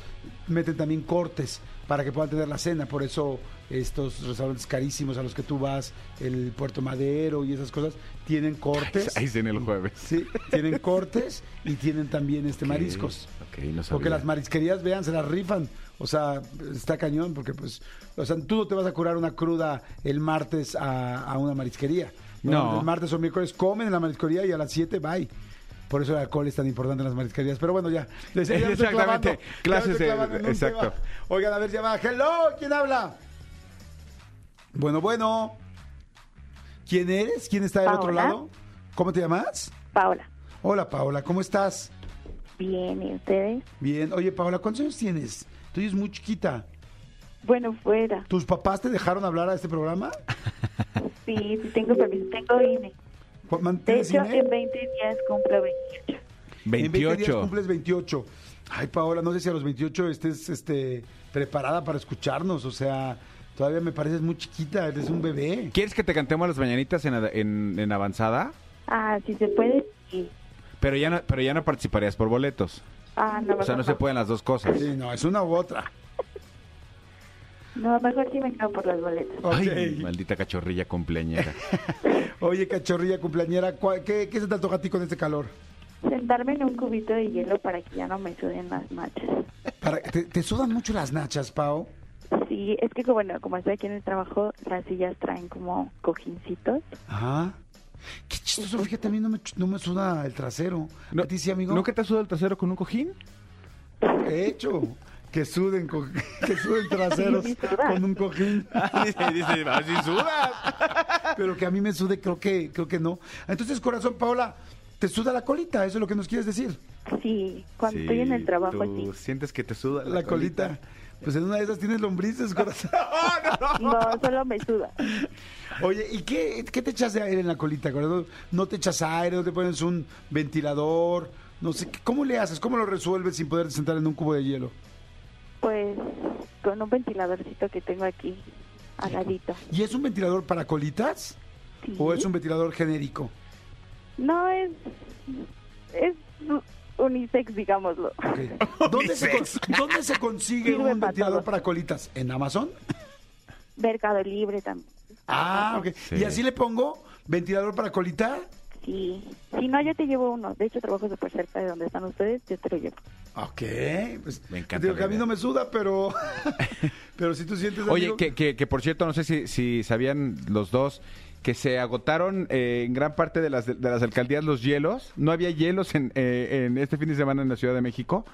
meten también cortes para que puedan tener la cena. Por eso estos restaurantes carísimos a los que tú vas, el Puerto Madero y esas cosas, tienen cortes. Ahí en el jueves. Sí, tienen [LAUGHS] cortes y tienen también este mariscos. No sabía. Porque las marisquerías, vean, se las rifan. O sea, está cañón porque pues, o sea, tú no te vas a curar una cruda el martes a, a una marisquería. No. El martes o miércoles comen en la marisquería y a las 7 bye. Por eso el alcohol es tan importante en las marisquerías. Pero bueno, ya. les- ya [LAUGHS] clavando, Exactamente. ya Clases de- exacto. tema. Oigan, a ver, llamada. Hello, ¿quién habla? Bueno, bueno. ¿Quién eres? ¿Quién está del otro lado? ¿Cómo te llamas? Paola. Hola, Paola, ¿cómo estás? Bien, ¿y ustedes? Bien. Oye, Paola, ¿cuántos años tienes? Tú eres muy chiquita. Bueno, fuera. ¿Tus papás te dejaron hablar a este programa? Sí, sí tengo permiso, tengo INE. ¿Cu- man- De ¿Tienes hecho, INE? en 20 días cumplo 28. En 20 días 28. cumples 28. Ay, Paola, no sé si a los 28 estés este, preparada para escucharnos. O sea, todavía me pareces muy chiquita, eres un bebé. ¿Quieres que te cantemos las mañanitas en, en- en avanzada? Ah, si se puede, sí. Pero ya no, pero ya no participarías por boletos. Ah, no, O sea, no mejor se pueden las dos cosas. Sí, no, es una u otra. No, mejor sí me quedo por las boletas. Ay, maldita cachorrilla cumpleañera. [LAUGHS] Oye, cachorrilla cumpleañera, ¿cuál- qué, qué se te antoja a ti con este calor? Sentarme en un cubito de hielo para que ya no me suden las nachas. Para- ¿te, te sudan mucho las nachas, Pau? Sí, es que bueno, como estoy aquí en el trabajo, las sillas traen como cojincitos. Ajá. Qué chistoso, fíjate, a mí no me, no me suda el trasero. No, ¿A ti sí, amigo? ¿Nunca te has sudado el trasero con un cojín? He hecho. Que suden, co- [LAUGHS] que suden [LAUGHS] traseros con un cojín. [LAUGHS] dice, dice, así sudas. Pero que a mí me sude, creo que, creo que no. Entonces, corazón, Paola, te suda la colita, eso es lo que nos quieres decir. Sí, cuando estoy en el trabajo, tú sí. sientes que te suda La, colita. Pues en una de esas tienes lombrices, corazón. No, solo me suda. Oye, ¿y qué, qué te echas de aire en la colita, corazón? ¿No te echas aire? ¿No te pones un ventilador? No sé, ¿cómo le haces? ¿Cómo lo resuelves sin poder sentar en un cubo de hielo? Pues con un ventiladorcito que tengo aquí al ladito. ¿Y es un ventilador para colitas? Sí. ¿O es un ventilador genérico? No, es... Es unisex, digámoslo. [LAUGHS] ¿Dónde, se, con- ¿Dónde se consigue Sirve un ventilador para colitas? ¿En Amazon? Mercado Libre también. Ah, ok. Sí. ¿Y así le pongo ventilador para colita? Sí. Si no, yo te llevo uno. De hecho, trabajo súper cerca de donde están ustedes. Yo te lo llevo. Ok. Pues, Me encanta Digo que a mí no me suda, pero... [LAUGHS] pero si tú sientes... Oye, amigo- que, que, que por cierto, no sé si, si sabían los dos que se agotaron eh, en gran parte de las, de las alcaldías los hielos. No había hielos en, eh, en este fin de semana en la Ciudad de México.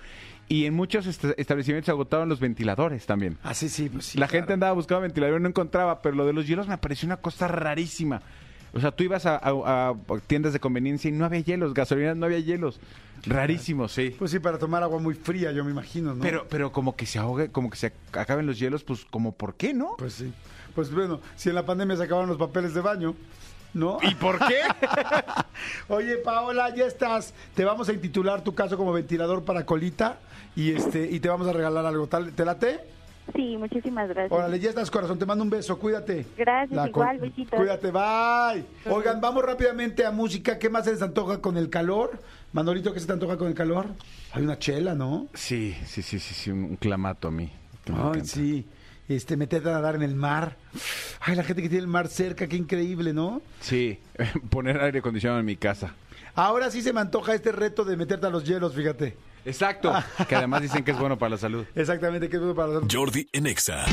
Y en muchos est- establecimientos se agotaron los ventiladores también. Ah, sí, sí, pues sí. la claro. gente andaba buscando ventilador y no encontraba, pero lo de los hielos me pareció una cosa rarísima. O sea, tú ibas a, a- a tiendas de conveniencia y no había hielos, gasolineras no había hielos. Rarísimo, sí. Pues sí, para tomar agua muy fría, yo me imagino, ¿no? Pero, pero como que se ahogue, como que se acaben los hielos, pues como ¿por qué no? Pues sí. Pues bueno, si en la pandemia se acabaron los papeles de baño, ¿no? ¿Y por qué? [LAUGHS] Oye, Paola, ya estás. Te vamos a intitular tu caso como ventilador para colita y este y te vamos a regalar algo. ¿Tal- ¿Te late? Sí, muchísimas gracias. Órale, ya estás, corazón. Te mando un beso. Cuídate. Gracias, igual, besitos. Cuídate, bye. Oigan, vamos rápidamente a música. ¿Qué más se les antoja con el calor? Manolito, ¿qué se te antoja con el calor? Hay una chela, ¿no? Sí, sí, sí, sí, sí, un, clamato a mí. Ay, encanta. sí. Este, meterte a nadar en el mar. Ay, la gente que tiene el mar cerca, qué increíble, ¿no? Sí, [LAUGHS] poner aire acondicionado en mi casa. Ahora sí se me antoja este reto de meterte a los hielos, fíjate. Exacto, [LAUGHS] que además dicen que es bueno para la salud. Exactamente, que es bueno para los... Jordi en Exa.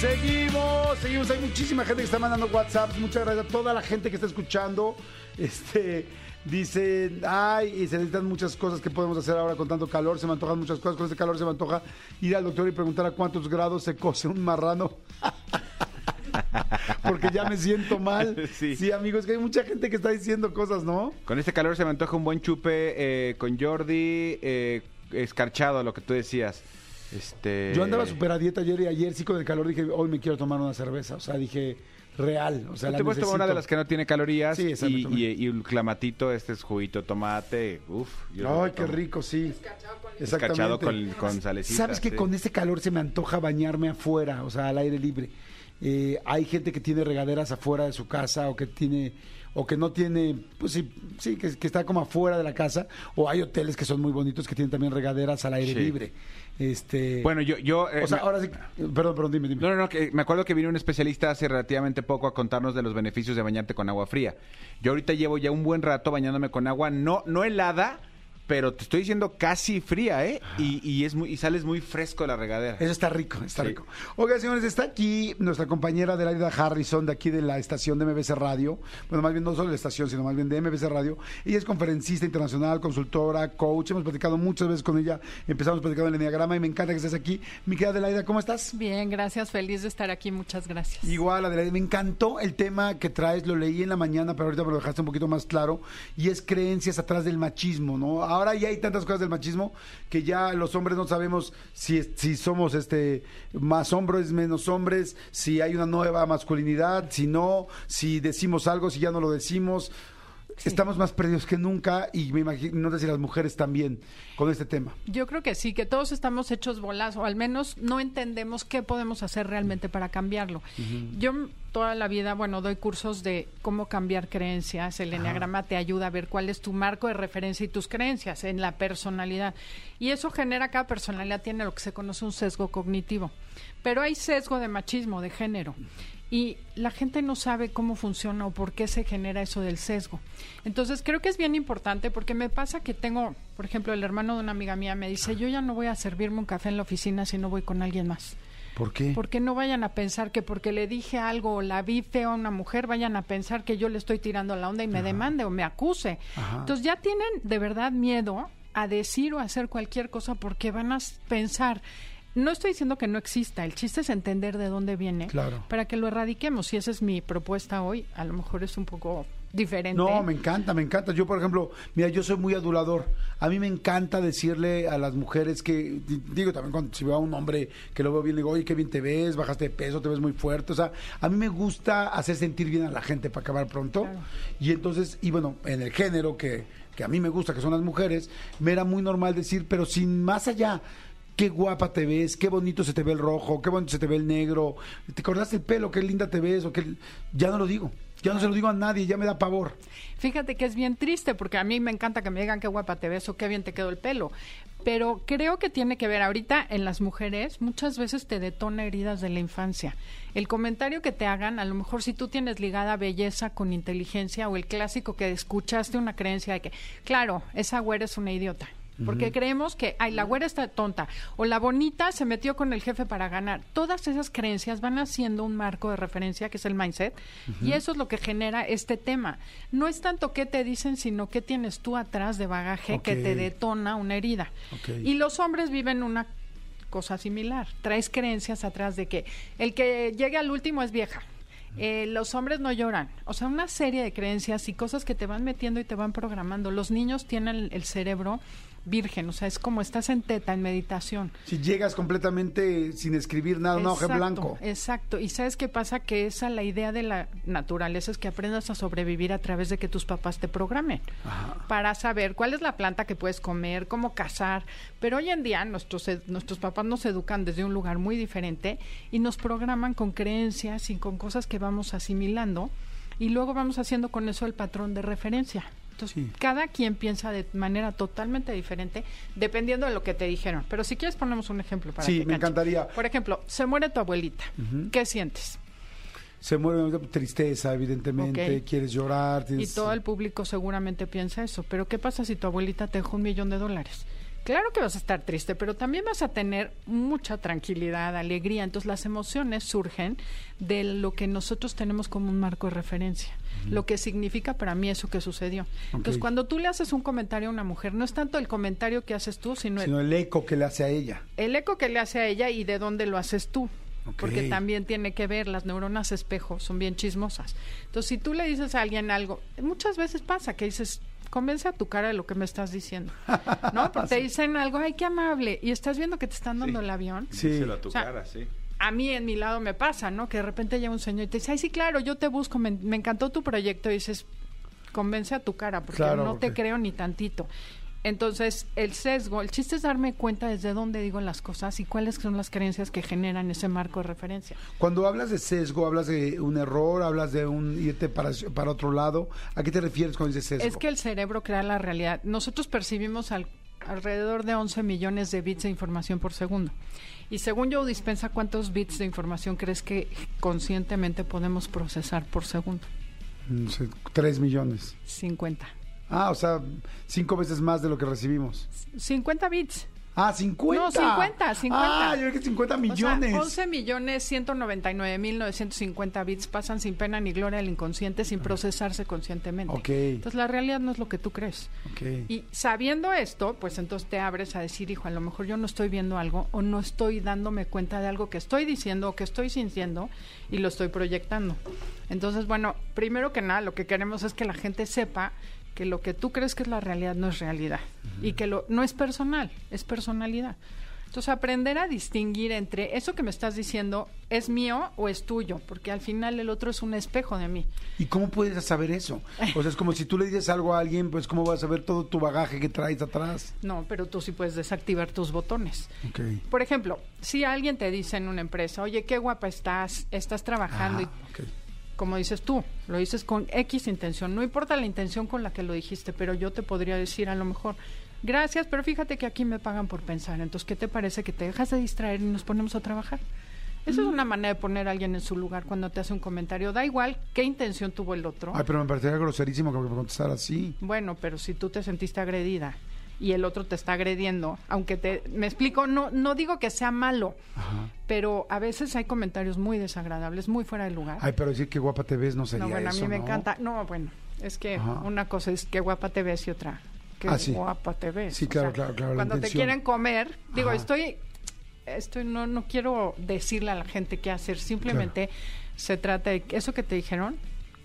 Seguimos, seguimos. Hay muchísima gente que está mandando WhatsApps. Muchas gracias a toda la gente que está escuchando. Este, dicen, ay, y se necesitan muchas cosas que podemos hacer ahora con tanto calor. Se me antojan muchas cosas. Con este calor se me antoja ir al doctor y preguntar a cuántos grados se cose un marrano. [LAUGHS] [LAUGHS] Porque ya me siento mal. Sí. Sí, amigos, que hay mucha gente que está diciendo cosas, ¿no? Con este calor se me antoja un buen chupe eh, con Jordi, eh, escarchado, lo que tú decías. Este... Yo andaba súper a dieta ayer y ayer sí con el calor dije, hoy me quiero tomar una cerveza. O sea, dije, real. O sea, la te puedes tomar una de las que no tiene calorías Sí, esa y, y, y un clamatito, este es juguito tomate. Uf, yo Ay, qué rico, sí. Escarchado Exactamente. con, con salecita. ¿Sabes que sí. con este calor se me antoja bañarme afuera, o sea, al aire libre? Eh, hay gente que tiene regaderas afuera de su casa o que tiene o que no tiene, pues sí, sí que, que está como afuera de la casa, o hay hoteles que son muy bonitos que tienen también regaderas al aire Sí. libre. Este, Bueno, yo... yo eh, o sea, me- ahora sí, perdón, perdón, dime, dime. No, no, no, que me acuerdo que vino un especialista hace relativamente poco a contarnos de los beneficios de bañarte con agua fría. Yo ahorita llevo ya un buen rato bañándome con agua, no, no helada, pero te estoy diciendo casi fría, ¿eh? Y, y es muy, y sales muy fresco de la regadera. Eso está rico, está Sí. rico. Oiga, señores, está aquí nuestra compañera Adelaida Harrison, de aquí de la estación de MBC Radio. Bueno, más bien no solo de la estación, sino más bien de MBC Radio. Ella es conferencista internacional, consultora, coach. Hemos platicado muchas veces con ella. Empezamos platicando en el Enneagrama y me encanta que estés aquí. Mi querida Adelaida, ¿cómo estás? Bien, gracias, feliz de estar aquí, muchas gracias. Igual, Adelaida, me encantó el tema que traes, lo leí en la mañana, pero ahorita me lo dejaste un poquito más claro, y es creencias atrás del machismo, ¿no? Ahora ya hay tantas cosas del machismo que ya los hombres no sabemos si, si somos este más hombres, menos hombres, si hay una nueva masculinidad, si no, si decimos algo, si ya no lo decimos. Estamos más perdidos que nunca y me imagino, no sé si las mujeres también con este tema. Yo creo que sí, que todos estamos hechos bolas o al menos no entendemos qué podemos hacer realmente para cambiarlo. Yo toda la vida, bueno, doy cursos de cómo cambiar creencias. El enneagrama te ayuda a ver cuál es tu marco de referencia y tus creencias en la personalidad. Y eso genera, cada personalidad tiene lo que se conoce un sesgo cognitivo. Pero hay sesgo de machismo, de género. Y la gente no sabe cómo funciona o por qué se genera eso del sesgo. Entonces creo que es bien importante porque me pasa que tengo, por ejemplo, el hermano de una amiga mía me dice, yo ya no voy a servirme un café en la oficina si no voy con alguien más. ¿Por qué? Porque no vayan a pensar que porque le dije algo o la vi feo a una mujer, vayan a pensar que yo le estoy tirando la onda y me demande o me acuse. Entonces ya tienen de verdad miedo a decir o hacer cualquier cosa porque van a pensar. No estoy diciendo que no exista, el chiste es entender de dónde viene Claro. para que lo erradiquemos. Y esa es mi propuesta hoy. A lo mejor es un poco diferente. No, me encanta, me encanta. Yo, por ejemplo, mira, yo soy muy adulador. A mí me encanta decirle a las mujeres que, di- digo también cuando si veo a un hombre que lo veo bien, le digo, oye, qué bien te ves, bajaste de peso, te ves muy fuerte. O sea, a mí me gusta hacer sentir bien a la gente para acabar pronto. Y entonces, y bueno, en el género que, que a mí me gusta, que son las mujeres, me era muy normal decir, pero sin más allá. Qué guapa te ves, qué bonito se te ve el rojo, qué bonito se te ve el negro, te cortaste el pelo, qué linda te ves, o qué... Ya no lo digo, ya no se lo digo a nadie, ya me da pavor. Fíjate que es bien triste porque a mí me encanta que me digan qué guapa te ves o qué bien te quedó el pelo. Pero creo que tiene que ver ahorita en las mujeres, muchas veces te detona heridas de la infancia. El comentario que te hagan, a lo mejor si tú tienes ligada belleza con inteligencia o el clásico que escuchaste una creencia de que, claro, esa güera es una idiota. Porque creemos que, ay, la güera está tonta, o la bonita se metió con el jefe para ganar. Todas esas creencias van haciendo un marco de referencia, que es el mindset, y eso es lo que genera este tema. No es tanto qué te dicen, sino qué tienes tú atrás de bagaje que te detona una herida. Y los hombres viven una cosa similar. Traes creencias atrás de que el que llegue al último es vieja. Eh, los hombres no lloran. O sea, una serie de creencias y cosas que te van metiendo y te van programando. Los niños tienen el, el cerebro virgen, o sea, es como estás en teta, en meditación. Si llegas completamente sin escribir nada, un hoja en Exacto, blanco. Exacto. Y sabes qué pasa? Que esa la idea de la naturaleza es que aprendas a sobrevivir a través de que tus papás te programen para saber cuál es la planta que puedes comer, cómo cazar. Pero hoy en día nuestros, nuestros papás nos educan desde un lugar muy diferente y nos programan con creencias y con cosas que vamos asimilando y luego vamos haciendo con eso el patrón de referencia. Entonces, cada quien piensa de manera totalmente diferente dependiendo de lo que te dijeron. Pero si quieres ponemos un ejemplo para Sí, que me encantaría. Por ejemplo, se muere tu abuelita. ¿Qué sientes? Se muere tristeza, evidentemente, quieres llorar. Y tienes- todo el público seguramente piensa eso. Pero ¿qué pasa si tu abuelita te dejó un millón de dólares? Claro que vas a estar triste, pero también vas a tener mucha tranquilidad, alegría. Entonces las emociones surgen de lo que nosotros tenemos como un marco de referencia, lo que significa para mí eso que sucedió. Entonces cuando tú le haces un comentario a una mujer, no es tanto el comentario que haces tú, sino, Sino el eco que le hace a ella. el eco que le hace a ella y de dónde lo haces tú. Porque también tiene que ver, las neuronas espejo son bien chismosas. Entonces, si tú le dices a alguien algo, muchas veces pasa que dices, convence a tu cara de lo que me estás diciendo. ¿No? Porque te [LAUGHS] dicen algo, ay, qué amable, y estás viendo que te están dando el avión. Sí. A tu O sea, cara, sí. A mí en mi lado me pasa, ¿no? Que de repente llega un señor y te dice, ay, sí, claro, yo te busco, me, me encantó tu proyecto. Y dices, convence a tu cara, porque Claro, no te creo ni tantito. Entonces, el sesgo, el chiste es darme cuenta desde dónde digo las cosas y cuáles son las creencias que generan ese marco de referencia. Cuando hablas de sesgo, hablas de un error, hablas de un irte para, para otro lado. ¿A qué te refieres cuando dices sesgo? Es que el cerebro crea la realidad. Nosotros percibimos al- alrededor de 11 millones de bits de información por segundo. Y según yo dispensa, ¿cuántos bits de información crees que conscientemente podemos procesar por segundo? No sé, tres millones. 50. Ah, o sea, cinco veces más de lo que recibimos. 50 bits. Ah, 50. No, 50, 50. Ah, yo creo que 50 O sea, millones. 11 millones 199 mil 950 bits pasan sin pena ni gloria al inconsciente sin procesarse conscientemente. Ok. Entonces la realidad no es lo que tú crees. Ok. Y sabiendo esto, pues entonces te abres a decir, hijo, a lo mejor yo no estoy viendo algo o no estoy dándome cuenta de algo que estoy diciendo o que estoy sintiendo y lo estoy proyectando. Entonces, bueno, primero que nada, lo que queremos es que la gente sepa que lo que tú crees que es la realidad no es realidad y que lo no es personal, es personalidad. Entonces, aprender a distinguir entre eso que me estás diciendo es mío o es tuyo, porque al final el otro es un espejo de mí. ¿Y cómo puedes saber eso? O sea, es como si tú le dices algo a alguien, pues cómo vas a ver todo tu bagaje que traes atrás. No, pero tú sí puedes desactivar tus botones. Ok. Por ejemplo, si alguien te dice en una empresa, oye, qué guapa estás, estás trabajando, Ah, y como dices tú, lo dices con X intención, no importa la intención con la que lo dijiste, pero yo te podría decir a lo mejor, gracias, pero fíjate que aquí me pagan por pensar, entonces, ¿qué te parece que te dejas de distraer y nos ponemos a trabajar? Esa es una manera de poner a alguien en su lugar cuando te hace un comentario. Da igual qué intención tuvo el otro. Ay, pero me parecería groserísimo que me contestara así. Bueno, pero si tú te sentiste agredida y el otro te está agrediendo, aunque te, me explico, no, no digo que sea malo, pero a veces hay comentarios muy desagradables, muy fuera de lugar. Ay, pero decir que guapa te ves no sería no, bueno, a eso, mí me ¿no? encanta. No, bueno, es que Ajá. una cosa es que guapa te ves y otra que Ah, sí. guapa te ves. Sí, O claro, sea, claro, claro, la Cuando te intención. quieren comer, digo, Ajá. estoy, estoy no, no quiero decirle a la gente qué hacer, simplemente se trata de eso que te dijeron,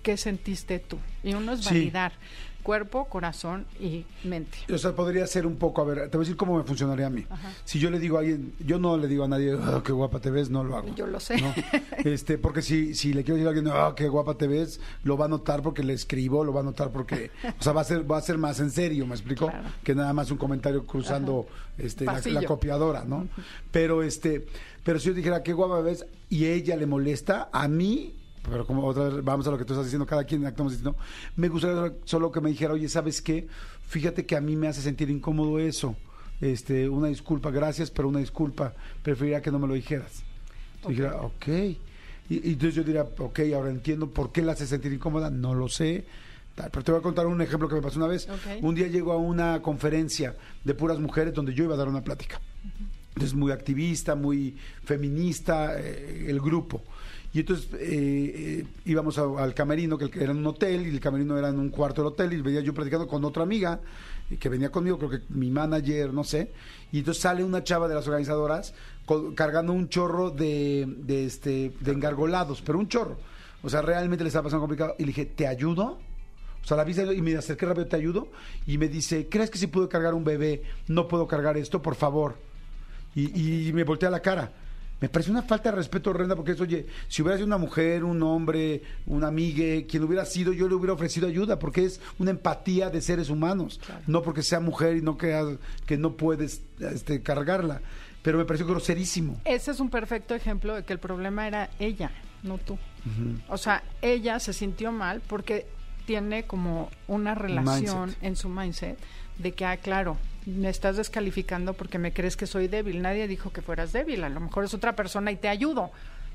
qué sentiste tú. Y uno es Sí. validar cuerpo, corazón y mente. O sea, podría ser un poco, a ver, te voy a decir cómo me funcionaría a mí. Si yo le digo a alguien, yo no le digo a nadie, "Ah, qué guapa te ves, no lo hago. Yo lo sé. ¿no? [LAUGHS] Este, porque si, si le quiero decir a alguien, ah, qué guapa te ves, lo va a notar porque le escribo, lo va a notar porque, o sea, va a ser, va a ser más en serio, ¿me explico? Claro. Que nada más un comentario cruzando este, la, copiadora, ¿no? Pero este, pero si yo dijera qué guapa ves y ella le molesta, a mí pero como otra vez vamos a lo que tú estás diciendo, cada quien actuamos distinto. Me gustaría solo que me dijera, oye, ¿sabes qué? Fíjate que a mí me hace sentir incómodo eso. Este, una disculpa, gracias, pero una disculpa. Preferiría que no me lo dijeras. Dijera, ok. Y, y entonces yo diría, ok, ahora entiendo por qué la hace sentir incómoda, no lo sé. Pero te voy a contar un ejemplo que me pasó una vez. Un día llego a una conferencia de puras mujeres donde yo iba a dar una plática. Entonces, muy activista, muy feminista, eh, el grupo. Y entonces eh, eh, íbamos al camerino, que era un hotel, y el camerino era en un cuarto del hotel, y venía yo platicando con otra amiga eh, que venía conmigo, creo que mi manager, no sé. Y entonces sale una chava de las organizadoras cargando un chorro de, este, de engargolados, pero un chorro. O sea, realmente le estaba pasando complicado. Y le dije, ¿te ayudo? O sea, la vista y me acerqué rápido, ¿te ayudo? Y me dice, ¿crees que si puedo cargar un bebé, no puedo cargar esto? Por favor. Y, y me volteé a la cara. Me parece una falta de respeto horrenda porque es, oye, si hubiera sido una mujer, un hombre, una amiga, quien hubiera sido, yo le hubiera ofrecido ayuda porque es una empatía de seres humanos. No porque sea mujer y no que, que no puedes este, cargarla. Pero me pareció groserísimo. Ese es un perfecto ejemplo de que el problema era ella, no tú. O sea, ella se sintió mal porque tiene como una relación Mindset. en su mindset de que, ah, claro, me estás descalificando porque me crees que soy débil. Nadie dijo que fueras débil, a lo mejor es otra persona y te ayudo.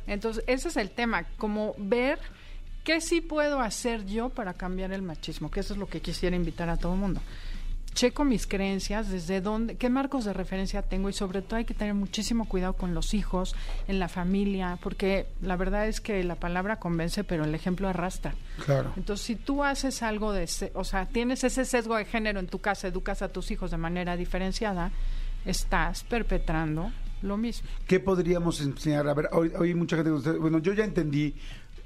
Entonces, ese es el tema, como ver qué sí puedo hacer yo para cambiar el machismo, que eso es lo que quisiera invitar a todo el mundo. Checo mis creencias, desde dónde, qué marcos de referencia tengo y sobre todo hay que tener muchísimo cuidado con los hijos, en la familia, porque la verdad es que la palabra convence, pero el ejemplo arrastra. Claro. Entonces, si tú haces algo de, o sea, tienes ese sesgo de género en tu casa, educas a tus hijos de manera diferenciada, estás perpetrando lo mismo. ¿Qué podríamos enseñar? A ver, hoy, hoy mucha gente... Bueno, yo ya entendí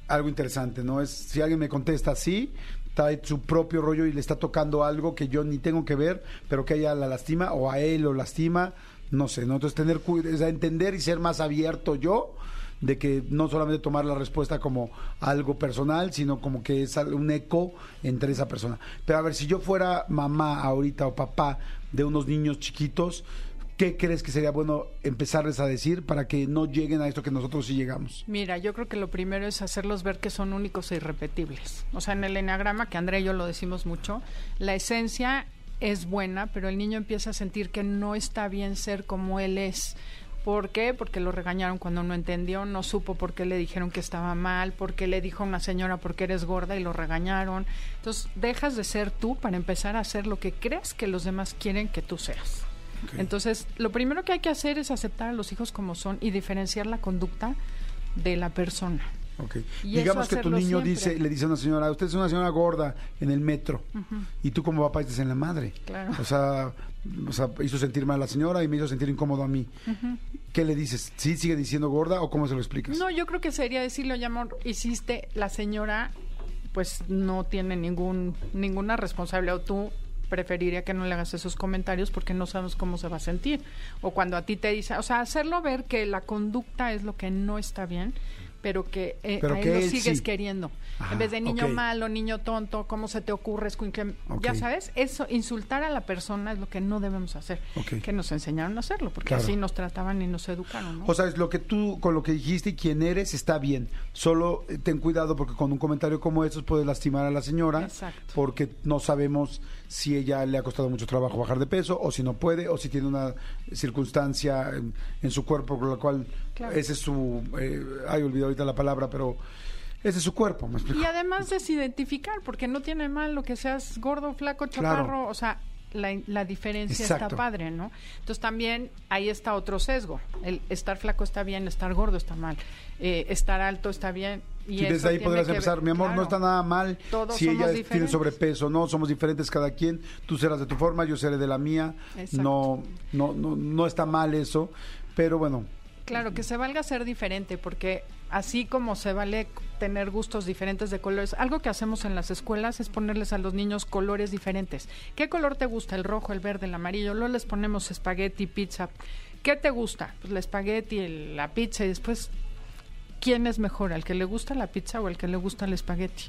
algo interesante, ¿no? Es si alguien me contesta así, trae su propio rollo y le está tocando algo que yo ni tengo que ver, pero que ella la lastima o a él lo lastima, no sé, ¿no? Entonces tener o sea, entender y ser más abierto yo de que no solamente tomar la respuesta como algo personal, sino como que es un eco entre esa persona. Pero a ver, si yo fuera mamá ahorita o papá de unos niños chiquitos, ¿qué crees que sería bueno empezarles a decir para que no lleguen a esto que nosotros sí llegamos? Mira, yo creo que lo primero es hacerlos ver que son únicos e irrepetibles. O sea, en el enneagrama, que Andrea y yo lo decimos mucho, la esencia es buena, pero el niño empieza a sentir que no está bien ser como él es. ¿Por qué? Porque lo regañaron cuando no entendió, no supo por qué le dijeron que estaba mal, porque le dijo a una señora porque eres gorda y lo regañaron. Entonces, dejas de ser tú para empezar a hacer lo que crees que los demás quieren que tú seas. Entonces, lo primero que hay que hacer es aceptar a los hijos como son y diferenciar la conducta de la persona. Ok. Y Digamos que tu niño siempre. dice, le dice a una señora, usted es una señora gorda en el metro. Y tú como papá dices en la madre. Claro. O sea, o sea, hizo sentir mal a la señora y me hizo sentir incómodo a mí. ¿Qué le dices? ¿Sí sigue diciendo gorda o cómo se lo explicas? No, yo creo que sería decirle, oye, amor, hiciste, la señora pues no tiene ningún ninguna responsabilidad o tú preferiría que no le hagas esos comentarios porque no sabes cómo se va a sentir. O cuando a ti te dice, o sea, hacerlo ver que la conducta es lo que no está bien, pero que eh, Pero a él que lo él sigues sí. queriendo. En vez de niño malo, niño tonto, ¿cómo se te ocurre? escuincle? Ok. Ya sabes, eso, insultar a la persona es lo que no debemos hacer. Que nos enseñaron a hacerlo, porque Claro. así nos trataban y nos educaron, ¿no? O sea, es lo que tú, con lo que dijiste y quién eres, está bien. Solo eh, ten cuidado porque con un comentario como estos puedes lastimar a la señora. Exacto. Porque no sabemos si ella le ha costado mucho trabajo bajar de peso o si no puede o si tiene una circunstancia en, en su cuerpo por la cual Claro. ese es su... Eh, ay, olvidé ahorita la palabra, pero ese es su cuerpo, ¿me explico? Y además desidentificar, porque no tiene mal lo que seas gordo, flaco, chaparro, Claro. o sea, la, la diferencia Exacto. está padre, ¿no? Entonces también ahí está otro sesgo. El estar flaco está bien, estar gordo está mal, eh, estar alto está bien. Y desde ahí tiene ver- empezar, mi amor, no está nada mal Todos si ella tiene diferentes. sobrepeso, no, somos diferentes cada quien, tú serás de tu forma, yo seré de la mía, no, no, no, no está mal eso, pero bueno, Claro, que se valga ser diferente, porque así como se vale tener gustos diferentes de colores, algo que hacemos en las escuelas es ponerles a los niños colores diferentes. ¿Qué color te gusta? El rojo, el verde, el amarillo. Luego les ponemos espagueti, pizza. ¿Qué te gusta? Pues el espagueti, la pizza y después, ¿quién es mejor? ¿El que le gusta la pizza o el que le gusta el espagueti?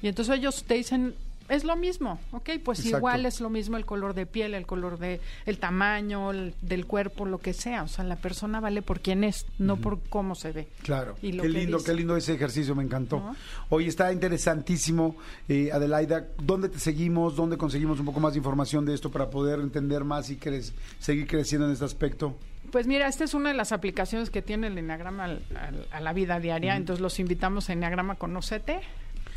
Y entonces ellos te dicen, es lo mismo, ¿ok? Pues Exacto. igual es lo mismo el color de piel, el color de el tamaño el- del cuerpo, lo que sea. O sea, la persona vale por quién es, no por cómo se ve. Claro, Y lo qué que lindo, dice. qué lindo ese ejercicio, me encantó. ¿No? Hoy está interesantísimo, eh, Adelaida, ¿dónde te seguimos? ¿Dónde conseguimos un poco más de información de esto para poder entender más y cre- seguir creciendo en este aspecto? Pues mira, esta es una de las aplicaciones que tiene el Enneagrama al- al- a la vida diaria, entonces los invitamos a Enneagrama Conocete.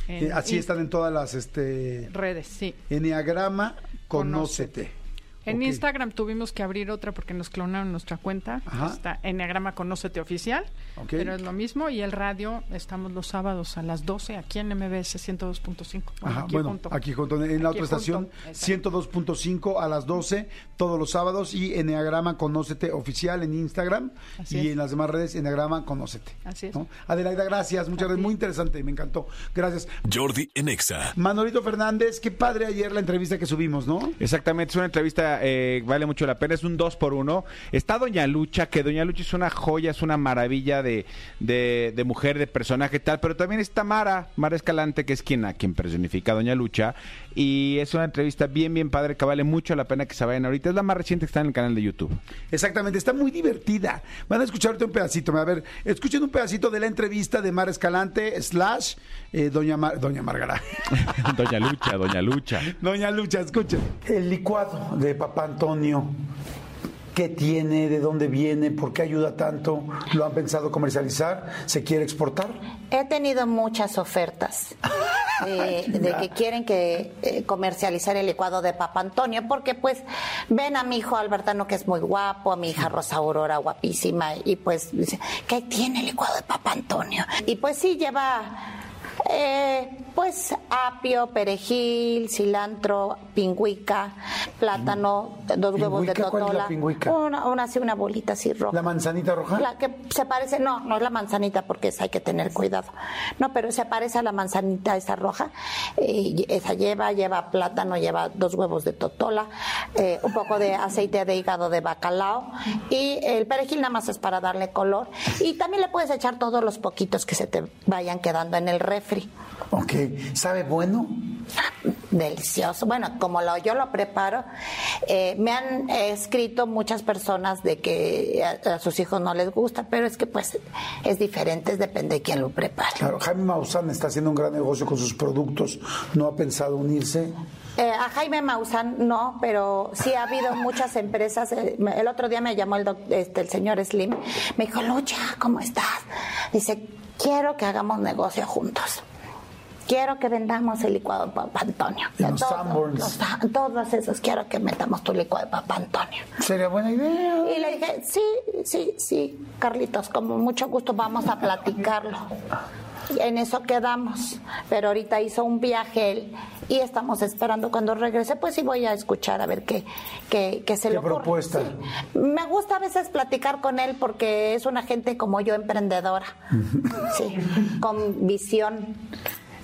En Eh, así están en todas las, este, redes, sí. Enneagrama, Conócete. conócete. En. Instagram tuvimos que abrir otra porque nos clonaron nuestra cuenta. Ajá. Está Enneagrama Conócete Oficial. Pero es lo mismo. Y el radio, estamos los sábados a las 12 aquí en MBS 102.5. Bueno, aquí bueno, junto. aquí junto, en la Aquí otra junto, estación, exacto. 102.5 a las 12, todos los sábados, y Enneagrama Conócete Oficial en Instagram, Así y es. en las demás redes, Enneagrama Conócete. Así es. ¿no? Adelaida, gracias, muchas gracias, muy interesante, me encantó. Gracias. Jordi en Exa. Manolito Fernández, qué padre ayer la entrevista que subimos, ¿no? Exactamente, es una entrevista, eh, vale mucho la pena, es un dos por uno. Está Doña Lucha, que Doña Lucha es una joya, es una maravilla de, de, de mujer, de personaje y tal, pero también está Mara, Mara Escalante, que es quien, a quien personifica a Doña Lucha, y es una entrevista bien, bien padre, que vale mucho la pena que se vayan ahorita. Es la más reciente que está en el canal de YouTube. Exactamente, está muy divertida. Van a escuchar ahorita un pedacito. A ver, escuchen un pedacito de la entrevista de Mara Escalante, slash, eh, Doña, Mar- Doña Margarita. [LAUGHS] Doña Lucha, Doña Lucha. Doña Lucha, escuchen. El licuado de Papá Antonio, ¿qué tiene? ¿De dónde viene? ¿Por qué ayuda tanto? ¿Lo han pensado comercializar? ¿Se quiere exportar? He tenido muchas ofertas [LAUGHS] eh, de que quieren que eh, comercializar el licuado de Papa Antonio, porque pues ven a mi hijo Albertano que es muy guapo, a mi hija Rosa Aurora guapísima, y pues dice, ¿qué tiene el licuado de Papa Antonio? Y pues sí lleva eh, pues apio, perejil, cilantro, pingüica, plátano, dos huevos de ¿Pingüica? ¿Cuál es la totola, pingüica? una, una así una bolita así roja. ¿La manzanita roja? La que se parece, no, no es la manzanita porque esa hay que tener cuidado. No, pero se parece a la manzanita esa roja. eh, esa lleva, lleva plátano, lleva dos huevos de totola, eh, un poco de aceite de hígado de bacalao y el perejil nada más es para darle color. Y también le puedes echar todos los poquitos que se te vayan quedando en el refri. Ok, ¿sabe bueno? Delicioso. Bueno, como lo, yo lo preparo, eh, me han eh, escrito muchas personas de que a, a sus hijos no les gusta, pero es que pues es diferente, depende de quién lo prepare. Claro, Jaime Maussan está haciendo un gran negocio con sus productos. ¿No ha pensado unirse? Eh, a Jaime Maussan no, pero sí ha habido muchas empresas. eh, el otro día me llamó el, doc- este, el señor Slim, me dijo, Lucha, ¿cómo estás? Dice, quiero que hagamos negocio juntos. Quiero que vendamos el licuado de Papá Antonio. Los los todos esos, quiero que metamos tu licuado de Papá Antonio. Sería buena idea. Y le dije, sí, sí, sí, Carlitos, con mucho gusto vamos a platicarlo. Y en eso quedamos. Pero ahorita hizo un viaje él y estamos esperando cuando regrese, pues sí voy a escuchar a ver qué, qué, qué se ¿Qué le ocurre. propuesta? Sí. Me gusta a veces platicar con él porque es una gente como yo, emprendedora. Sí, con visión.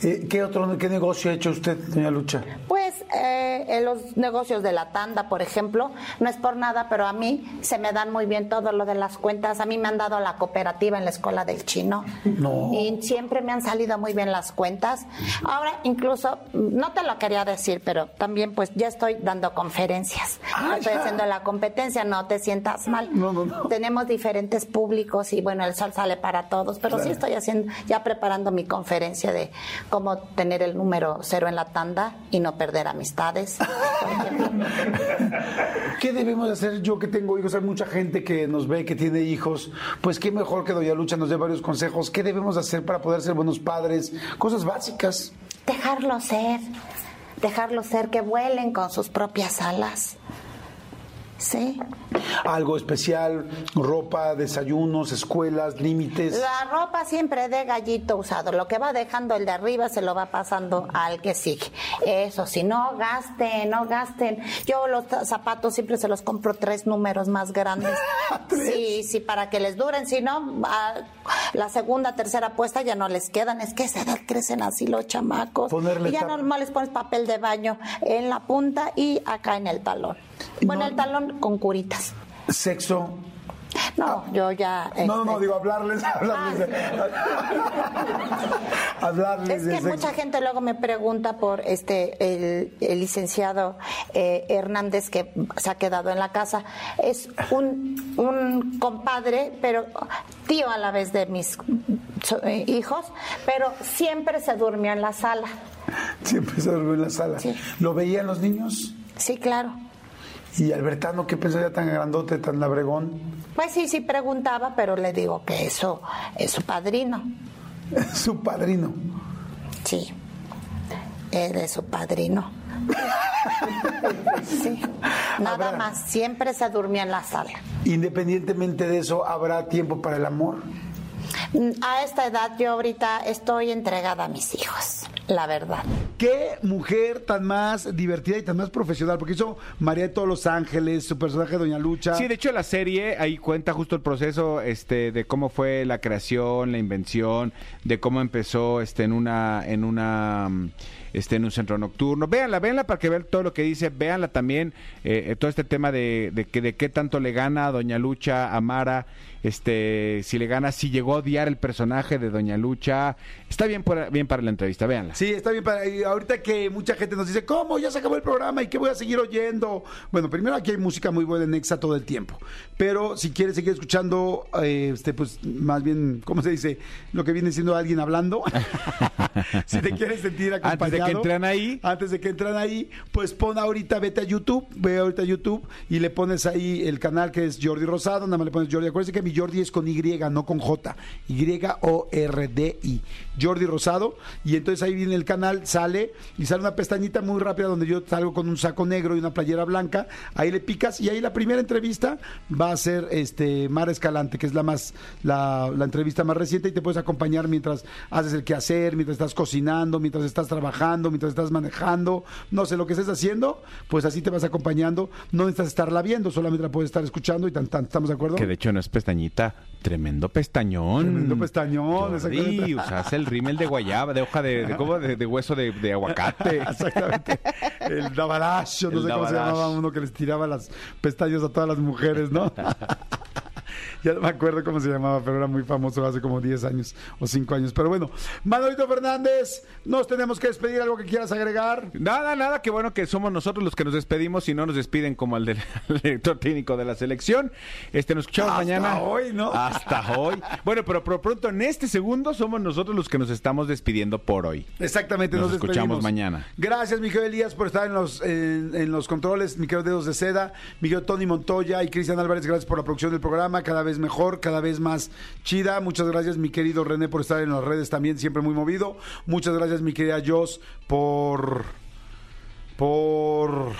Eh, ¿Qué otro qué negocio ha hecho usted, doña Lucha? Pues eh, en los negocios de la tanda, por ejemplo, no es por nada, pero a mí se me dan muy bien todo lo de las cuentas. A mí me han dado la cooperativa en la escuela del chino. No. Y siempre me han salido muy bien las cuentas. Ahora, incluso, no te lo quería decir, pero también pues ya estoy dando conferencias. Ah, estoy ya. haciendo la competencia, no te sientas mal. No, no, no. Tenemos diferentes públicos y bueno, el sol sale para todos, pero sí estoy haciendo, ya preparando mi conferencia de como tener el número cero en la tanda y no perder amistades. ¿Qué debemos hacer yo que tengo hijos? Hay mucha gente que nos ve, que tiene hijos. Pues qué mejor que Doña Lucha nos dé varios consejos. ¿Qué debemos hacer para poder ser buenos padres? Cosas básicas. Dejarlo ser, dejarlo ser, que vuelen con sus propias alas. Sí. Algo especial, ropa, desayunos, escuelas, límites. La ropa siempre de gallito usado. Lo que va dejando el de arriba se lo va pasando al que sigue. Eso sí, no gasten, no gasten. Yo los zapatos siempre se los compro tres números más grandes. [LAUGHS] Sí, sí, para que les duren. Si no, a la segunda, tercera puesta ya no les quedan. Es que a esa edad crecen así los chamacos. Ponerle y ya normal les pones papel de baño en la punta y acá en el talón. Bueno, el talón con curitas. Sexo. No, yo ya. No, no, no, este, digo hablarles, hablarles de, [LAUGHS] hablarles Es que sexo. mucha gente luego me pregunta por este el, el licenciado eh, Hernández que se ha quedado en la casa. Es un, un compadre, pero tío a la vez de mis eh, hijos, pero siempre se durmió en la sala. Siempre se durmió en la sala. ¿Lo veían los niños? Sí, claro. Y Albertano, ¿qué pensaría tan grandote, tan labregón? Pues sí, sí preguntaba, pero le digo que eso es su padrino. [LAUGHS] su padrino. Sí. Él es su padrino. [LAUGHS] Sí. Nada más. Siempre se durmió en la sala. Independientemente de eso, ¿habrá tiempo para el amor? Mm, A esta edad yo ahorita estoy entregada a mis hijos, la verdad. Qué mujer tan más divertida y tan más profesional, porque hizo María de todos los Ángeles, su personaje Doña Lucha. Sí, de hecho la serie ahí cuenta justo el proceso este de cómo fue la creación, la invención, de cómo empezó este en una en una este en un centro nocturno. Véanla, véanla para que vean todo lo que dice, véanla también eh, eh, todo este tema de, de que de qué tanto le gana a Doña Lucha a Mara, este si le gana, si llegó a odiar el personaje de Doña Lucha. Está bien por- bien para la entrevista, véanla. Sí, está bien. Para, y ahorita que mucha gente nos dice, ¿cómo? Ya se acabó el programa y qué voy a seguir oyendo. Bueno, primero aquí hay música muy buena en Exa todo el tiempo. Pero si quieres seguir escuchando, eh, este, pues más bien, ¿cómo se dice? Lo que viene siendo alguien hablando. [LAUGHS] si te quieres sentir Antes de que entren ahí. Antes de que entran ahí, pues pon ahorita, vete a YouTube, ve ahorita a YouTube y le pones ahí el canal que es Jordi Rosado, nada más le pones Jordi. Acuérdense que mi Jordi es con Y, no con J. Y-O-R-D-I. Jordi Rosado. Y entonces ahí viene el canal, sale y sale una pestañita muy rápida donde yo salgo con un saco negro y una playera blanca. Ahí le picas y ahí la primera entrevista va a ser este Mara Escalante, que es la más la, la entrevista más reciente y te puedes acompañar mientras haces el quehacer, mientras estás cocinando, mientras estás trabajando, mientras estás manejando, no sé lo que estés haciendo, pues así te vas acompañando. No necesitas estarla viendo, solamente la puedes estar escuchando y tan, tan, ¿estamos de acuerdo? Que de hecho no es pestañita, tremendo pestañón. Tremendo pestañón, Jordi, usas el rímel de guayaba, de hoja de, de, ¿cómo? de, de hueso de, de aguacate. [LAUGHS] Exactamente. El Davalacho, no El sé cómo se llamaba uno que les tiraba las pestañas a todas las mujeres, ¿no? [LAUGHS] [LAUGHS] ya no me acuerdo cómo se llamaba, pero era muy famoso hace como 10 años o 5 años. Pero bueno, Manolito Fernández, nos tenemos que despedir. ¿Algo que quieras agregar? Nada, nada, qué bueno que somos nosotros los que nos despedimos y no nos despiden como el del [LAUGHS] el director técnico de la selección. Este, nos escuchamos Hasta mañana. hoy, ¿no? Hasta hoy. [LAUGHS] Bueno, pero por pronto en este segundo somos nosotros los que nos estamos despidiendo por hoy. Exactamente, Nos nos, escuchamos mañana. Gracias, Miguel Elías, por estar en los, en, en los controles, mi querido Dedos de Seda, Miguel Tony Montoya y Cristian Álvarez, gracias por la producción del programa, cada vez mejor, cada vez más chida. Muchas gracias, mi querido René, por estar en las redes también, siempre muy movido. Muchas gracias, mi querida Jos, por... por...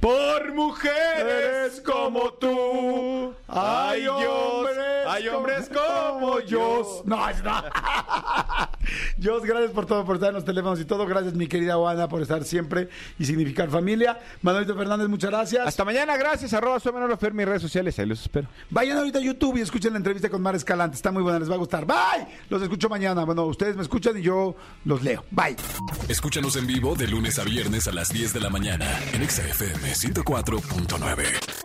Por mujeres como tú, Hay hombres, hay hombres como yo. No, es no. [LAUGHS] Jos, gracias por todo, por estar en los teléfonos y todo. Gracias, mi querida Juana, por estar siempre y significar familia. Manolito Fernández, muchas gracias. Hasta mañana, gracias. Arroba soy Manolo Fer, mis redes sociales, ahí los espero. Vayan ahorita a YouTube y escuchen la entrevista con Mar Escalante. Está muy buena, les va a gustar. Bye. Los escucho mañana. Bueno, ustedes me escuchan y yo los leo. Bye. Escúchanos en vivo de lunes a viernes a las 10 de la mañana en Exa FM 104.9.